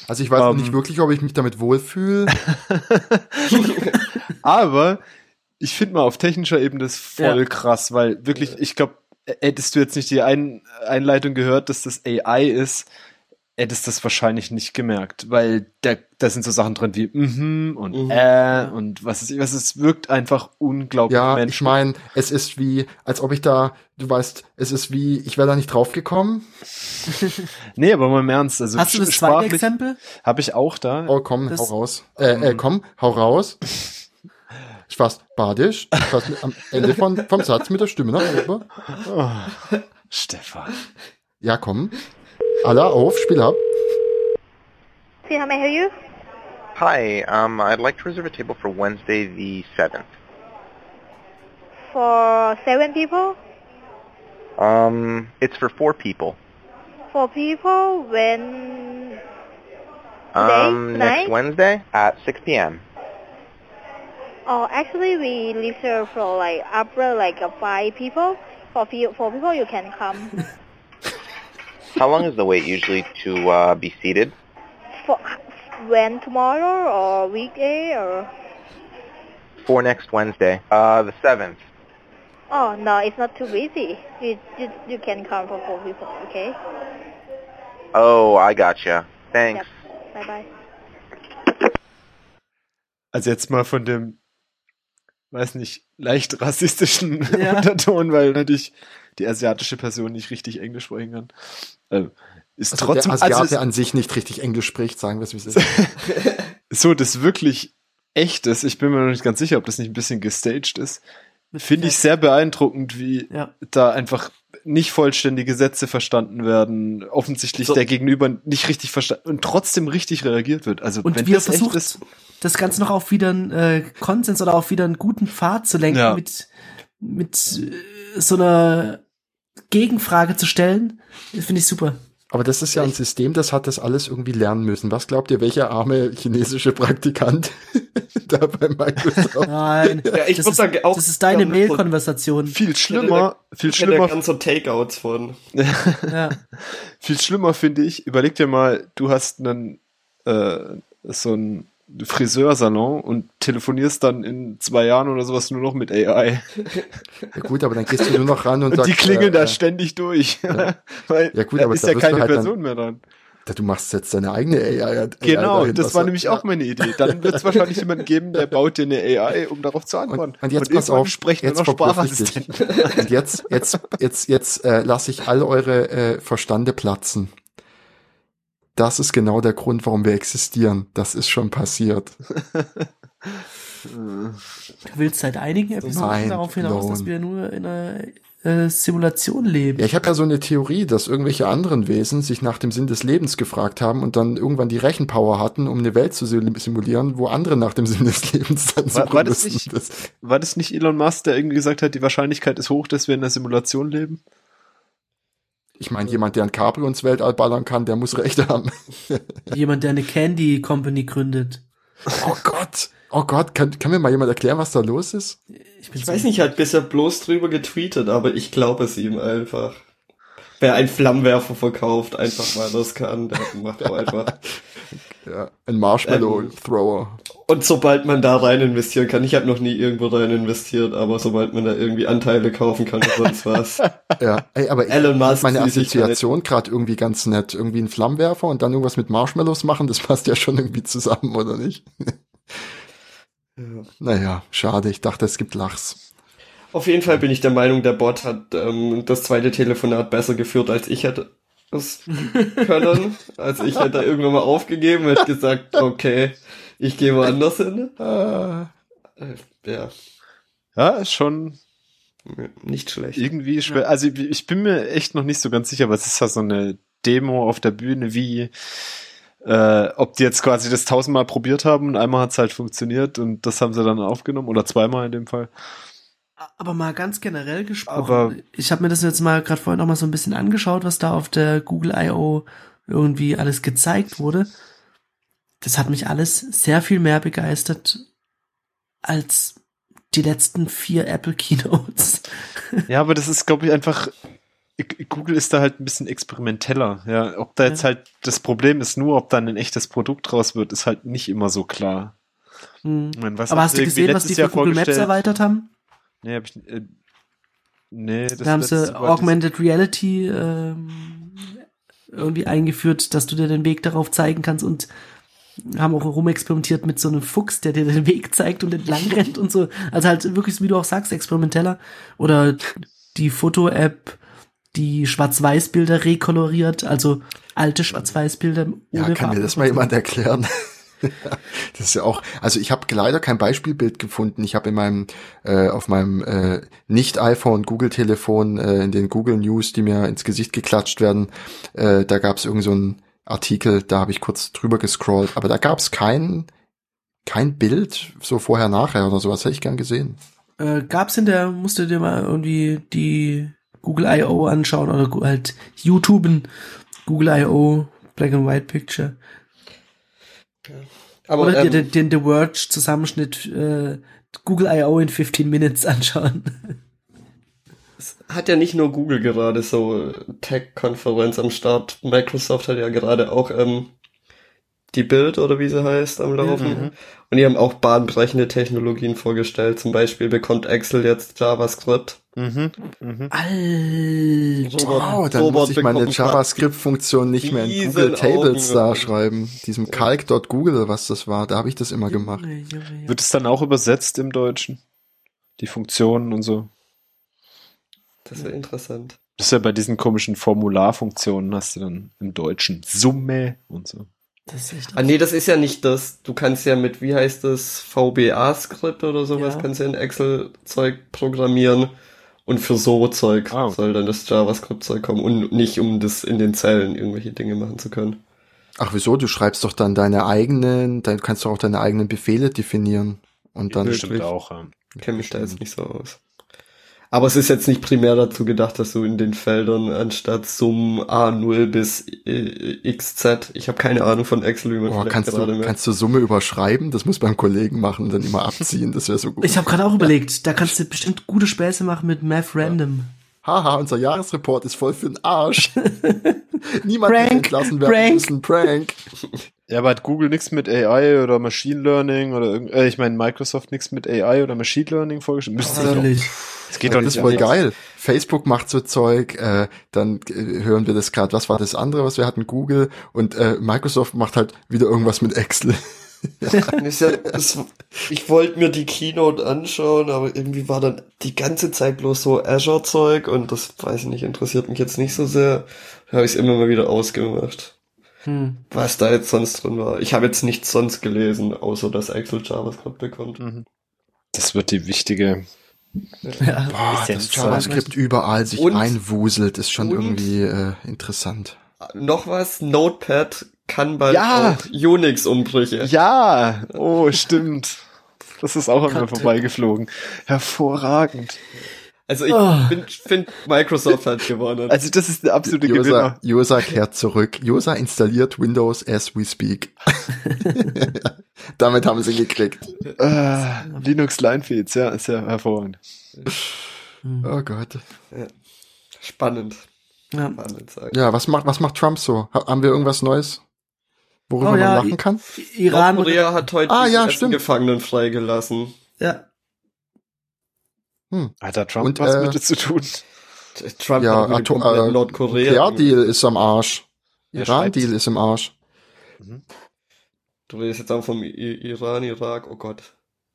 Also ich weiß noch ähm, nicht wirklich, ob ich mich damit wohlfühle. Aber ich finde mal auf technischer Ebene das voll Ja. krass, weil wirklich, ich glaube, hättest du jetzt nicht die Ein Einleitung gehört, dass das AI ist, hättest du das wahrscheinlich nicht gemerkt, weil da, da sind so Sachen drin wie mhm und Mhm. äh und was ist, was es wirkt einfach unglaublich Ja, ich menschlich. meine, es ist wie, als ob ich da, du weißt, es ist wie, ich wäre da nicht drauf gekommen. nee, aber mal im Ernst, also Hast du das zweite Exempel? habe ich auch da. Oh, komm, Das- hau raus. Äh, äh, komm, hau raus. Spaß, badisch. Spaß mit, am Ende von, vom Satz mit der Stimme nach oben. Oh, Stefan. Ja, komm. Alle auf, Spiel ab. See how may I help you? Hi, um, I'd like to reserve a table for Wednesday the 7th. For seven people? Um, it's for four people. Four people when Um, Today? next Tonight? Wednesday at 6 p.m. Oh, actually, we reserve for like upper like uh, five people. For few, for people, you can come. How long is the wait usually to uh, be seated? for when tomorrow or weekday or? For next Wednesday, uh, the 7th. Oh no, it's not too busy. You you, you can come for four people. Okay. Oh, I gotcha. Thanks. Yep. Bye bye. Also jetzt mal von dem, weiß nicht, leicht rassistischen Ja. Unterton, weil natürlich die asiatische Person nicht richtig Englisch sprechen kann. Ähm, ist Also trotzdem, der Asiate also an sich nicht richtig Englisch spricht, sagen wir es wie es ist. so das wirklich echtes, ich bin mir noch nicht ganz sicher, ob das nicht ein bisschen gestaged ist, finde ich sehr beeindruckend, wie Ja. da einfach nicht vollständige Sätze verstanden werden, offensichtlich So. der Gegenüber nicht richtig verstanden und trotzdem richtig reagiert wird. Also Und wenn wie er das echt versucht, ist, das Ganze noch auf wieder einen äh, Konsens oder auf wieder einen guten Pfad zu lenken, Ja. mit, mit äh, so einer Gegenfrage zu stellen, finde ich super. Aber das ist ja ein System, das hat das alles irgendwie lernen müssen. Was glaubt ihr, welcher arme chinesische Praktikant da bei Microsoft? Nein, Ja, ich das, ist, sagen, auch das ist deine Mail-Konversation. viel schlimmer, viel Ich kenne ja schlimmer ganz so Takeouts von. Ja. Viel schlimmer finde ich, überleg dir mal, du hast einen äh, so einen Friseursalon und telefonierst dann in zwei Jahren oder sowas nur noch mit AI. Ja gut, aber dann gehst du nur noch ran und, Und sagst, die klingeln äh, da äh, ständig durch. Weil Ja gut, da aber ist ja keine halt dann- Person mehr dran. da, du machst jetzt deine eigene AI. Genau, dahin, das war nämlich ja. auch meine Idee. Dann wird es wahrscheinlich jemanden geben, der baut dir eine AI, um darauf zu antworten. Und, und jetzt pass irgendwann auf, sprechen jetzt. Sprachassistenten. Und jetzt, jetzt, jetzt, jetzt äh, lasse ich all eure äh, Verstande platzen. Das ist genau der Grund, warum wir existieren. Das ist schon passiert. Du willst seit einigen Episoden darauf hinaus, dass wir nur in einer äh, Simulation leben. Ja, ich habe ja so eine Theorie, dass irgendwelche anderen Wesen sich nach dem Sinn des Lebens gefragt haben und dann irgendwann die Rechenpower hatten, um eine Welt zu sim- simulieren, wo andere nach dem Sinn des Lebens dann War- suchen war das müssen. nicht- War das nicht Elon Musk, der irgendwie gesagt hat, die Wahrscheinlichkeit ist hoch, dass wir in einer Simulation leben? Ich meine, jemand, der ein Cabrio ins Weltall ballern kann, der muss Recht haben. Jemand, der eine Candy Company gründet. Oh Gott. Oh Gott, kann, kann mir mal jemand erklären, was da los ist? Ich, Ich weiß nicht, hat bisher bloß drüber getweetet, aber ich glaube es ihm einfach. Wer einen Flammenwerfer verkauft, einfach mal das kann, der macht auch einfach. Ja, ein Marshmallow Ähm. Thrower. Und sobald man da rein investieren kann, ich habe noch nie irgendwo rein investiert, aber sobald man da irgendwie Anteile kaufen kann oder sonst was. Ja, ey, aber ich Elon Musk meine. Assoziation gerade irgendwie ganz nett. Irgendwie ein Flammenwerfer und dann irgendwas mit Marshmallows machen, das passt ja schon irgendwie zusammen, oder nicht? Naja, schade, ich dachte, es gibt Lachs. Auf jeden Fall bin ich der Meinung, der Bot hat ähm, das zweite Telefonat besser geführt, als ich hätte können. Also ich hätte irgendwann mal aufgegeben und hätte gesagt, okay, ich gehe woanders hin. Äh, Äh, Ja, Ja, ist schon nicht schlecht. irgendwie schwer. Also ich- ich bin mir echt noch nicht so ganz sicher, was ist da so eine Demo auf der Bühne, wie äh, ob die jetzt quasi das tausendmal probiert haben und einmal hat's halt funktioniert und das haben sie dann aufgenommen oder zweimal in dem Fall. Aber mal ganz generell gesprochen, Aber- ich habe mir das jetzt mal gerade vorhin noch mal so ein bisschen angeschaut, was da auf der Google I.O. irgendwie alles gezeigt wurde. Das hat mich alles sehr viel mehr begeistert als die letzten vier Apple Keynotes. Ja, aber das ist, glaube ich, einfach. Google ist da halt ein bisschen experimenteller. Ja, ob da jetzt Ja. halt das Problem ist nur, ob dann ein echtes Produkt draus wird, ist halt nicht immer so klar. Hm. Ich meine, was Aber hast du gesehen, was die für Jahr Google Maps erweitert haben? Nee, hab ich, äh, nee, das Da haben letzte sie Augmented Reality ähm, irgendwie eingeführt, dass du dir den Weg darauf zeigen kannst und haben auch rumexperimentiert mit so einem Fuchs, der dir den Weg zeigt und entlang rennt und so. Also halt wirklich, wie du auch sagst, experimenteller. Oder die Foto-App, die Schwarz-Weiß-Bilder rekoloriert, also alte Schwarz-Weiß-Bilder ja, kann mir das mal jemand erklären? das ist ja auch, also ich habe leider kein Beispielbild gefunden. Ich habe in meinem, äh, auf meinem äh, nicht-iPhone Google-Telefon, äh, in den Google News, die mir ins Gesicht geklatscht werden, äh, da gab es irgend so einen Artikel, da habe ich kurz drüber gescrollt, aber da gab es kein, kein Bild, so vorher, nachher oder sowas, hätte ich gern gesehen. Äh, gab's in der, musst du dir mal irgendwie die Google I.O. anschauen oder halt YouTuben, Google I.O. Black and White Picture. Aber oder dir ähm, den, den The Verge Zusammenschnitt äh, Google I.O. in 15 Minutes anschauen. hat ja nicht nur Google gerade so Tech-Konferenz am Start. Microsoft hat ja gerade auch ähm, die Bild oder wie sie heißt am Laufen. Und die haben auch bahnbrechende Technologien vorgestellt. Zum Beispiel bekommt Excel jetzt JavaScript. Mhm. Mhm. Alter. Oh, dann Robert muss ich meine JavaScript-Funktion nicht mehr in Google Tables Augen. da schreiben. Diesem calc.google, was das war, da habe ich das immer gemacht. Wird es dann auch übersetzt im Deutschen? Die Funktionen und so. Das wäre interessant. Das ist ja bei diesen komischen Formularfunktionen hast du dann im Deutschen Summe und so. Das ist Ah nee, das ist ja nicht das. Du kannst ja mit, wie heißt das, VBA-Skript oder sowas, Ja. kannst du in Excel-Zeug programmieren. Und für so Zeug Ah. soll dann das JavaScript-Zeug kommen und nicht um das in den Zellen irgendwelche Dinge machen zu können. Ach wieso? Du schreibst doch dann deine eigenen, dann kannst du auch deine eigenen Befehle definieren. Und dann? Bestimmt auch. Ja. Kenne mich da jetzt nicht so aus. Aber es ist jetzt nicht primär dazu gedacht, dass du in den Feldern anstatt Summen A0 bis äh, XZ, ich habe keine Ahnung von Excel, wie man Boah, vielleicht kannst gerade du, merkt. kannst du Summe überschreiben? Das muss beim Kollegen machen und dann immer abziehen. Das wäre so gut. Ich habe gerade auch überlegt, da kannst du bestimmt gute Späße machen mit Math Random. Haha, unser Jahresreport ist voll für den Arsch. Niemand Prank, entlassen werden Prank. müssen. Prank. Ja, aber hat Google nichts mit AI oder Machine Learning oder irgend, äh, ich meine Microsoft nichts mit AI oder Machine Learning vorgestellt? Müsste doch. Es geht doch Das nicht ist voll anders. geil. Facebook macht so Zeug, äh, dann äh, hören wir das gerade. Was war das andere, was wir hatten? Google und äh, Microsoft macht halt wieder irgendwas mit Excel. Ist ja, es, ich wollte mir die Keynote anschauen, aber irgendwie war dann die ganze Zeit bloß so Azure-Zeug und das, weiß ich nicht, interessiert mich jetzt nicht so sehr. Da habe ich es immer mal wieder ausgemacht, Hm. was da jetzt sonst drin war. Ich habe jetzt nichts sonst gelesen, außer dass Excel JavaScript bekommt. Mhm. Das wird die wichtige. Ja. Boah, Ist ja das ein JavaScript überall sich Und- einwuselt, ist schon irgendwie äh, interessant. Noch was, Notepad kann bald Ja. Unix-Umbrüche. Ja, oh, stimmt. Das ist auch an mir vorbeigeflogen. Hervorragend. Also ich Oh. finde, Microsoft hat gewonnen. Also das ist der absolute Josa, Gewinner. Josa kehrt zurück. Josa installiert Windows as we speak. Damit haben sie gekriegt. Äh, Linux Linefeeds, ja, ist ja hervorragend. Oh Gott. Spannend. Ja. Spannend sagen. Ja, was macht, was macht Trump so? Ha haben wir irgendwas Neues? Worüber Oh ja, man lachen kann? Iran. Nordkorea hat heute Ah, die ja. Gefangenen freigelassen. Ja. Hat da Trump Und, was äh, mit zu tun? Trump Ja, hat Atom, äh, Nordkorea. Nukleardeal ist am Arsch. Iran-Deal ist im Arsch. Du redest jetzt auch vom I Iran, Irak, oh Gott.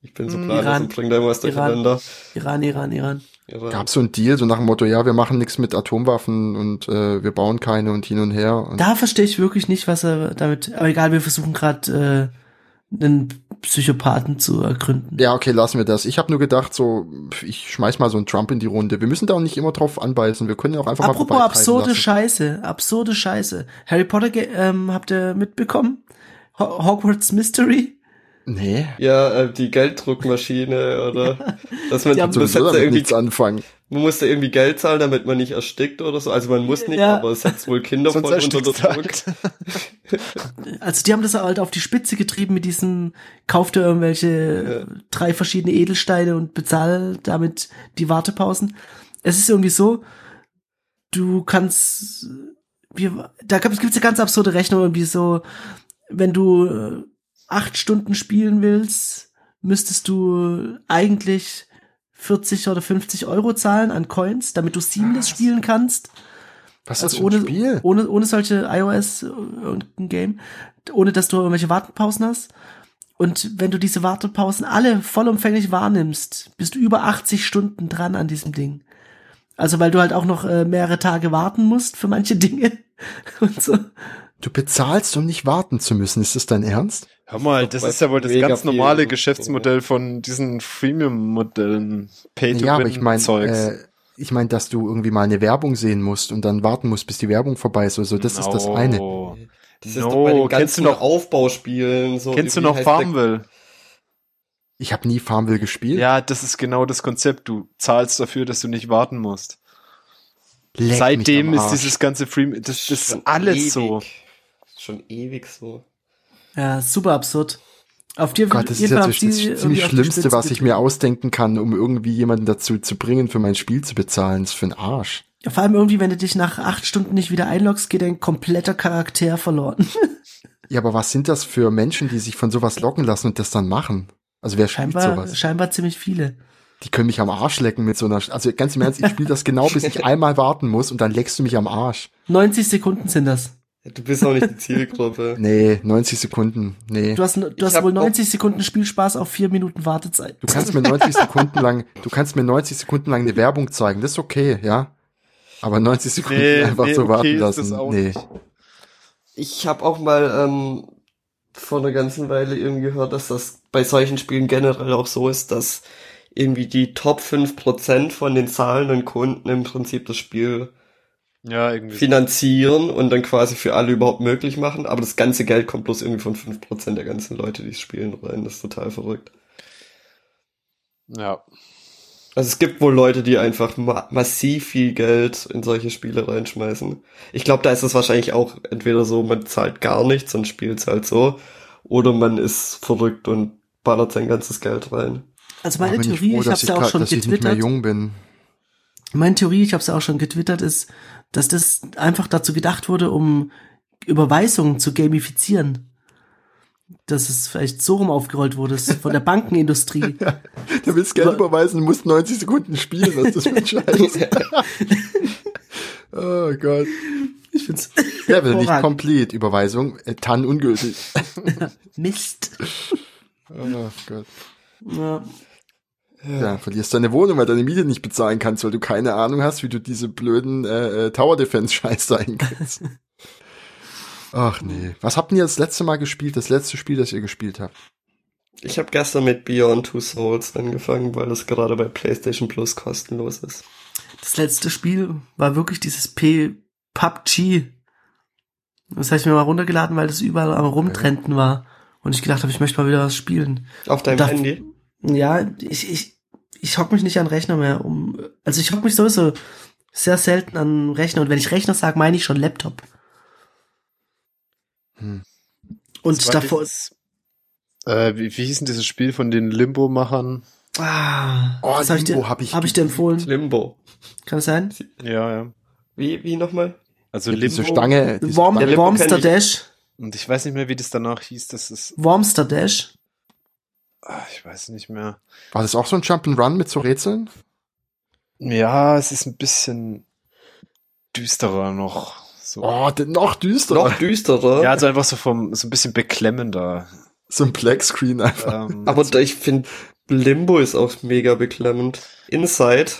Ich bin so planlos Iran. und bring da immer was Iran. durcheinander. Iran, Iran, Iran. Iran. Gab so einen Deal, so nach dem Motto, ja, wir machen nichts mit Atomwaffen und äh, wir bauen keine und hin und her. Und Da verstehe ich wirklich nicht, was er damit. Aber egal, wir versuchen gerade äh, einen Psychopathen zu ergründen. ja, okay, lassen wir das. Ich habe nur gedacht, so, ich schmeiß mal so einen Trump in die Runde. Wir müssen da auch nicht immer drauf anbeißen. Wir können auch einfach Apropos mal vorbeitreiben absurde lassen. Scheiße, absurde Scheiße. Harry Potter ähm, habt ihr mitbekommen? Ho Hogwarts Mystery? Nee, Ja, äh, die Gelddruckmaschine oder dass man sowieso hat da irgendwie, nichts anfangen. man musste irgendwie Geld zahlen, damit man nicht erstickt oder so. Also man muss nicht, Ja. aber es setzt wohl Kinder voll unter Druck. halt. Also die haben das halt auf die Spitze getrieben mit diesem, kauft ihr irgendwelche äh, drei verschiedene Edelsteine und bezahl damit die Wartepausen. Es ist irgendwie so, du kannst, wir, da gibt es eine ganz absurde Rechnung, irgendwie so, wenn du äh, acht Stunden spielen willst, müsstest du eigentlich 40 oder 50 Euro zahlen an Coins, damit du Seamless spielen kannst. Was ist Also das für ohne, ein Spiel? ohne, ohne solche iOS äh, irgendein Game, ohne dass du irgendwelche Wartepausen hast. Und wenn du diese Wartepausen alle vollumfänglich wahrnimmst, bist du über 80 Stunden dran an diesem Ding. Also weil du halt auch noch äh, mehrere Tage warten musst für manche Dinge und so. Du bezahlst, um nicht warten zu müssen. Ist das dein Ernst? Hör mal, das ist ja wohl das ganz normale Geschäftsmodell von diesen Freemium-Modellen. Ja, aber ich meine, Pay-to-Win-Zeugs. äh, ich meine, dass du irgendwie mal eine Werbung sehen musst und dann warten musst, bis die Werbung vorbei ist. Also das ist das eine. No. Das ist doch bei No, den kennst du ganzen noch, Aufbauspielen so. kennst du noch Farmville? Ich habe nie Farmville gespielt. Ja, das ist genau das Konzept. Du zahlst dafür, dass du nicht warten musst. Leck Seitdem ist dieses ganze Free, das, das ist alles ewig. so. Schon ewig so. Ja, super absurd. Auf die, Gott, das ist ja das, ziemlich Schlimmste, was ich mir ausdenken kann, um irgendwie jemanden dazu zu bringen, für mein Spiel zu bezahlen. Das ist für ein Arsch. Ja, vor allem irgendwie, wenn du dich nach acht Stunden nicht wieder einloggst, geht dein kompletter Charakter verloren. Ja, aber was sind das für Menschen, die sich von sowas locken lassen und das dann machen? Also wer spielt Scheinbar, sowas? scheinbar ziemlich viele. Die können mich am Arsch lecken mit so einer, also ganz im Ernst, ich spiele das genau, bis ich einmal warten muss und dann leckst du mich am Arsch. 90 Sekunden sind das. Du bist auch nicht die Zielgruppe. Nee, 90 Sekunden, nee. Du hast, du hast wohl auch- 90 Sekunden Spielspaß auf vier Minuten Wartezeit. Du kannst mir 90 Sekunden lang, du kannst mir 90 Sekunden lang eine Werbung zeigen, das ist okay, ja. Aber 90 Sekunden Nee, einfach nee, so okay warten ist lassen, das auch nee. nicht. Ich habe auch mal ähm, vor einer ganzen Weile irgendwie gehört, dass das bei solchen Spielen generell auch so ist, dass irgendwie die Top 5% von den zahlenden Kunden im Prinzip das Spiel Ja, irgendwie. finanzieren und dann quasi für alle überhaupt möglich machen, aber das ganze Geld kommt bloß irgendwie von 5% der ganzen Leute, die es spielen, rein. Das ist total verrückt. Ja. Also es gibt wohl Leute, die einfach ma massiv viel Geld in solche Spiele reinschmeißen. Ich glaube, da ist es wahrscheinlich auch entweder so, man zahlt gar nichts und spielt es halt so, oder man ist verrückt und ballert sein ganzes Geld rein. Also meine Theorie, froh, ich, dass hab's ja auch schon dass ich nicht mehr getwittert. jung bin. Meine Theorie, ich habe es ja auch schon getwittert, ist, dass das einfach dazu gedacht wurde, um Überweisungen zu gamifizieren. Dass es vielleicht so rum aufgerollt wurde, von der Bankenindustrie. Du willst Geld überweisen, musst 90 Sekunden spielen, was das für ein Scheiß? oh Gott. Ich find's Level nicht hervorragend. komplett, Überweisung, äh, TAN ungültig. Mist. Oh Gott. Ja. Ja, verlierst deine Wohnung, weil deine Miete nicht bezahlen kannst, weil du keine Ahnung hast, wie du diese blöden äh, äh, Tower Defense Scheiß da hinkriegst. Ach nee. Was habt ihr das letzte Mal gespielt? Das letzte Spiel, das ihr gespielt habt? Ich habe gestern mit Beyond Two Souls angefangen, weil das gerade bei PlayStation Plus kostenlos ist. Das letzte Spiel war wirklich dieses P PUBG. Das habe ich mir mal runtergeladen, weil das überall am Rumtrenden war. Und ich gedacht habe, ich möchte mal wieder was spielen. Auf deinem Handy? Ja, ich, ich, ich hock mich nicht an Rechner mehr um. Also ich hock mich sowieso sehr selten an Rechner. Und wenn ich Rechner sage, meine ich schon Laptop. Hm. Und Das davor dieses, äh, wie, wie hieß denn dieses Spiel von den Limbo-Machern? Ah, Oh, das hab ich dir, Limbo hab ich hab ich dir empfohlen. Limbo. Kann es sein? Ja, ja. Wie, wie nochmal? Also Ja, diese Limbo. Stange. Diese Worm, Stange. Limbo Wormster kenn ich. Dash. Und ich weiß nicht mehr, wie das danach hieß. Das ist, Wormster Dash. Ah, ich weiß nicht mehr. War das auch so ein Jump'n'Run mit so Rätseln? Ja, es ist ein bisschen düsterer noch. So. Oh, denn noch düsterer. Noch düsterer. Ja, also einfach so vom, so ein bisschen beklemmender. So ein Black Screen einfach. Ähm, aber ich finde, Limbo ist auch mega beklemmend. Inside,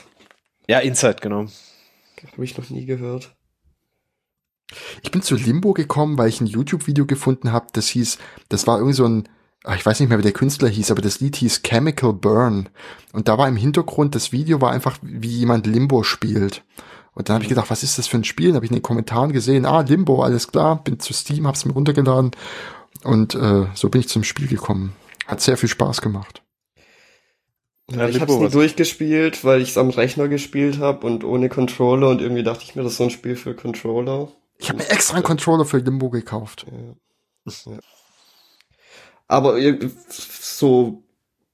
ja, Inside, genau. habe ich noch nie gehört. Ich bin zu Limbo gekommen, weil ich ein YouTube-Video gefunden habe, das hieß, das war irgendwie so ein, ich weiß nicht mehr, wie der Künstler hieß, aber das Lied hieß Chemical Burn. Und da war im Hintergrund, das Video war einfach, wie jemand Limbo spielt. Und dann habe ich gedacht, was ist das für ein Spiel? Dann habe ich in den Kommentaren gesehen, ah, Limbo, alles klar, bin zu Steam, hab's mir runtergeladen. Und äh, so bin ich zum Spiel gekommen. Hat sehr viel Spaß gemacht. Ja, ich habe es nie durchgespielt, weil ich es am Rechner gespielt habe und ohne Controller und irgendwie dachte ich mir, das ist so ein Spiel für Controller. Ich habe mir extra einen Controller für Limbo gekauft. Aber so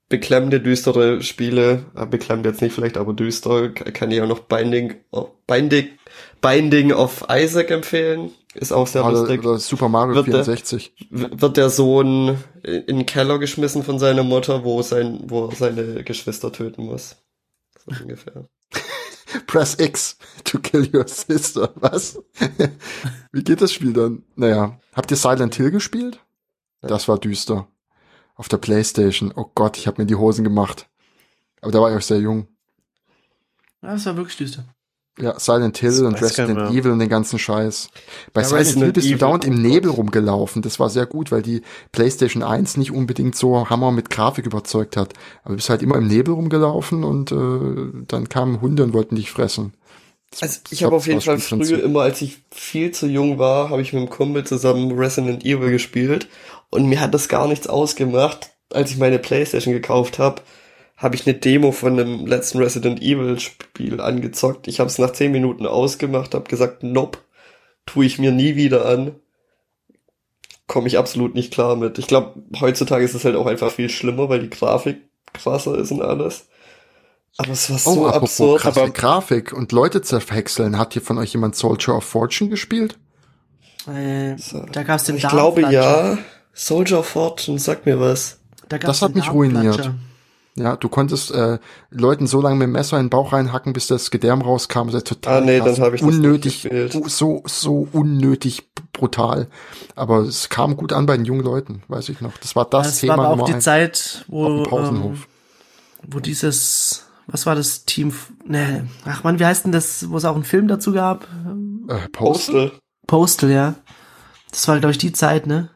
beklemmende, düstere Spiele, äh, beklemmt jetzt nicht vielleicht, aber düster, kann ich auch noch Binding, oh, Binding, Binding of Isaac empfehlen. Ist auch sehr Oder, lustig. oder Super Mario Wird der- 64. W- Wird der Sohn in den Keller geschmissen von seiner Mutter, wo sein, wo er seine Geschwister töten muss. So ungefähr. Press X to kill your sister. Was? Wie geht das Spiel dann? Naja, habt ihr Silent Hill gespielt? Das war düster. Auf der Playstation. Oh Gott, ich habe mir die Hosen gemacht. Aber da war ich auch sehr jung. Ja, das war wirklich düster. Ja, Silent Hill Das und Resident mehr. Evil und den ganzen Scheiß. Bei Ja, Silent Hill bist du Evil, dauernd im Nebel rumgelaufen. Das war sehr gut, weil die PlayStation 1 nicht unbedingt so Hammer mit Grafik überzeugt hat. Aber du bist halt immer im Nebel rumgelaufen und äh, dann kamen Hunde und wollten dich fressen. Also ich habe auf jeden Fall früher immer, als ich viel zu jung war, habe ich mit einem Kumpel zusammen Resident Evil gespielt und mir hat das gar nichts ausgemacht. Als ich meine Playstation gekauft habe, habe ich eine Demo von dem letzten Resident Evil Spiel angezockt. Ich habe es nach 10 Minuten ausgemacht, habe gesagt, nope, tue ich mir nie wieder an. Komme ich absolut nicht klar mit. Ich glaube, heutzutage ist es halt auch einfach viel schlimmer, weil die Grafik krasser ist und alles. Aber es war Oh, so apropos absurd. krasse aber Grafik und Leute zerhäckseln. Hat hier von euch jemand Soldier of Fortune gespielt? Äh, So. Da gab's den Ich glaube ja. Soldier of Fortune, sag mir was. Da gab's Das hat mich ruiniert. Ja, du konntest äh, Leuten so lange mit dem Messer in den Bauch reinhacken, bis das Gedärm rauskam. Das ist total Ah, nee, krass. dann hab ich das unnötig, so so unnötig brutal. Aber es kam gut an bei den jungen Leuten, weiß ich noch. Das war das, Das Thema war aber auch die Zeit, auf wo, ähm, Pausenhof. wo dieses, was war das Team, ne, ach man, wie heißt denn das, wo es auch einen Film dazu gab? äh, Post? Postal. Postal, ja. Das war, glaube ich, die Zeit, ne?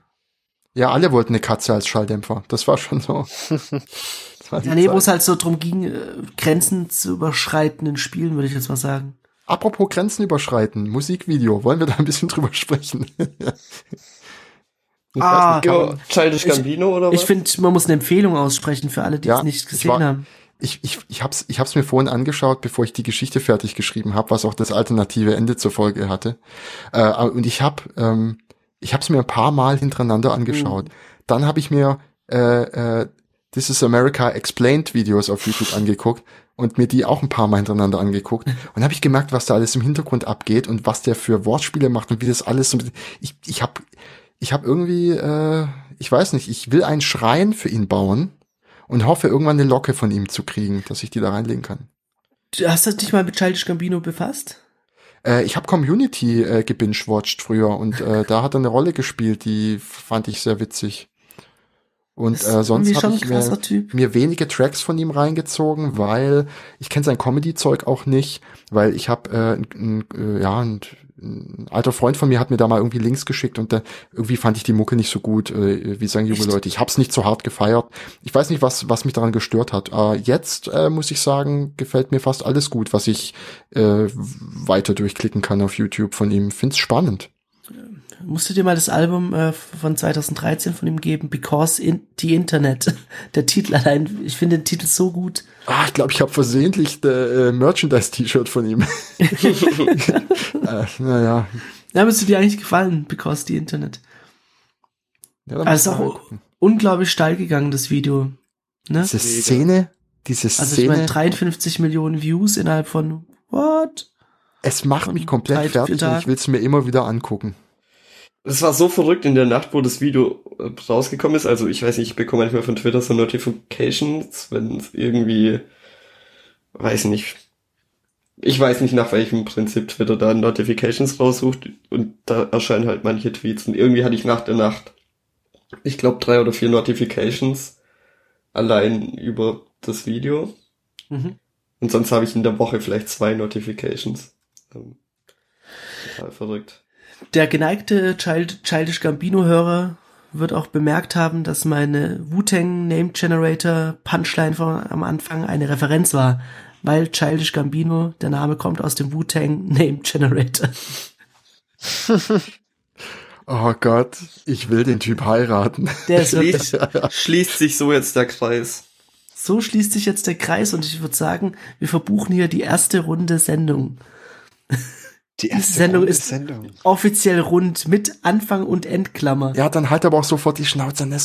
Ja, alle wollten eine Katze als Schalldämpfer. Das war schon so. War Ja, nee, wo es halt so drum ging, äh, Grenzen zu überschreiten in Spielen, würde ich jetzt mal sagen. Apropos Grenzen überschreiten, Musikvideo, wollen wir da ein bisschen drüber sprechen? Ah, Ja, Childish Ich- Gambino oder was? Ich finde, man muss eine Empfehlung aussprechen für alle, die Ja, es nicht ich gesehen war- haben. Ich, ich, ich hab's, ich hab's mir vorhin angeschaut, bevor ich die Geschichte fertig geschrieben habe, was auch das alternative Ende zur Folge hatte. Äh, und ich hab, ähm, ich hab's mir ein paar Mal hintereinander angeschaut. Dann habe ich mir äh, äh, This is America Explained Videos auf YouTube angeguckt und mir die auch ein paar Mal hintereinander angeguckt. Und habe ich gemerkt, was da alles im Hintergrund abgeht und was der für Wortspiele macht und wie das alles so. Ich, ich habe ich hab irgendwie, äh, ich weiß nicht, ich will einen Schrein für ihn bauen und hoffe, irgendwann eine Locke von ihm zu kriegen, dass ich die da reinlegen kann. Du hast dich mal mit Childish Gambino befasst? Äh, ich habe Community äh, gebingewatcht früher und äh, da hat er eine Rolle gespielt, die fand ich sehr witzig. Und Das äh, sonst habe ich mir, mir wenige Tracks von ihm reingezogen, weil ich kenne sein Comedy-Zeug auch nicht, weil ich habe äh, äh, ja ein, ein alter Freund von mir hat mir da mal irgendwie Links geschickt und da, irgendwie fand ich die Mucke nicht so gut, äh, wie sagen junge Echt? Leute. Ich hab's nicht so hart gefeiert. Ich weiß nicht, was was mich daran gestört hat. Äh, jetzt äh, muss ich sagen, gefällt mir fast alles gut, was ich äh, weiter durchklicken kann auf YouTube von ihm. Find's spannend. Musst du dir mal das Album äh, von 2013 von ihm geben, Because in the Internet. Der Titel allein, ich finde den Titel so gut. Ah, ich glaube, ich habe versehentlich der äh, Merchandise-T-Shirt von ihm. äh, naja. Ja, müsste dir eigentlich gefallen, Because the Internet. Ja, dann Also man auch gucken. unglaublich steil gegangen, das Video. Ne? Diese Szene, diese Also ich Szene, meine, 53 Millionen Views innerhalb von what? es macht mich komplett fertig und ich will es mir immer wieder angucken. Es war so verrückt in der Nacht, wo das Video äh, rausgekommen ist. Also ich weiß nicht, ich bekomme manchmal von Twitter so Notifications, wenn es irgendwie, weiß nicht, ich weiß nicht, nach welchem Prinzip Twitter da Notifications raussucht und da erscheinen halt manche Tweets und irgendwie hatte ich nach der Nacht, ich glaube drei oder vier Notifications allein über das Video Mhm. und sonst habe ich in der Woche vielleicht zwei Notifications. Ähm, total verrückt. Der geneigte Child, Childish Gambino-Hörer wird auch bemerkt haben, dass meine Wu-Tang Name Generator Punchline von am Anfang eine Referenz war, weil Childish Gambino, der Name kommt aus dem Wu-Tang Name Generator. Oh Gott, ich will den Typ heiraten. Der Schließt, schließt sich so jetzt der Kreis. so schließt sich jetzt der Kreis und ich würde sagen, wir verbuchen hier die erste Runde Sendung. Die erste Sendung ist Sendung. offiziell rund mit Anfang und Endklammer. Ja, dann halt aber auch sofort die Schnauze. Ne?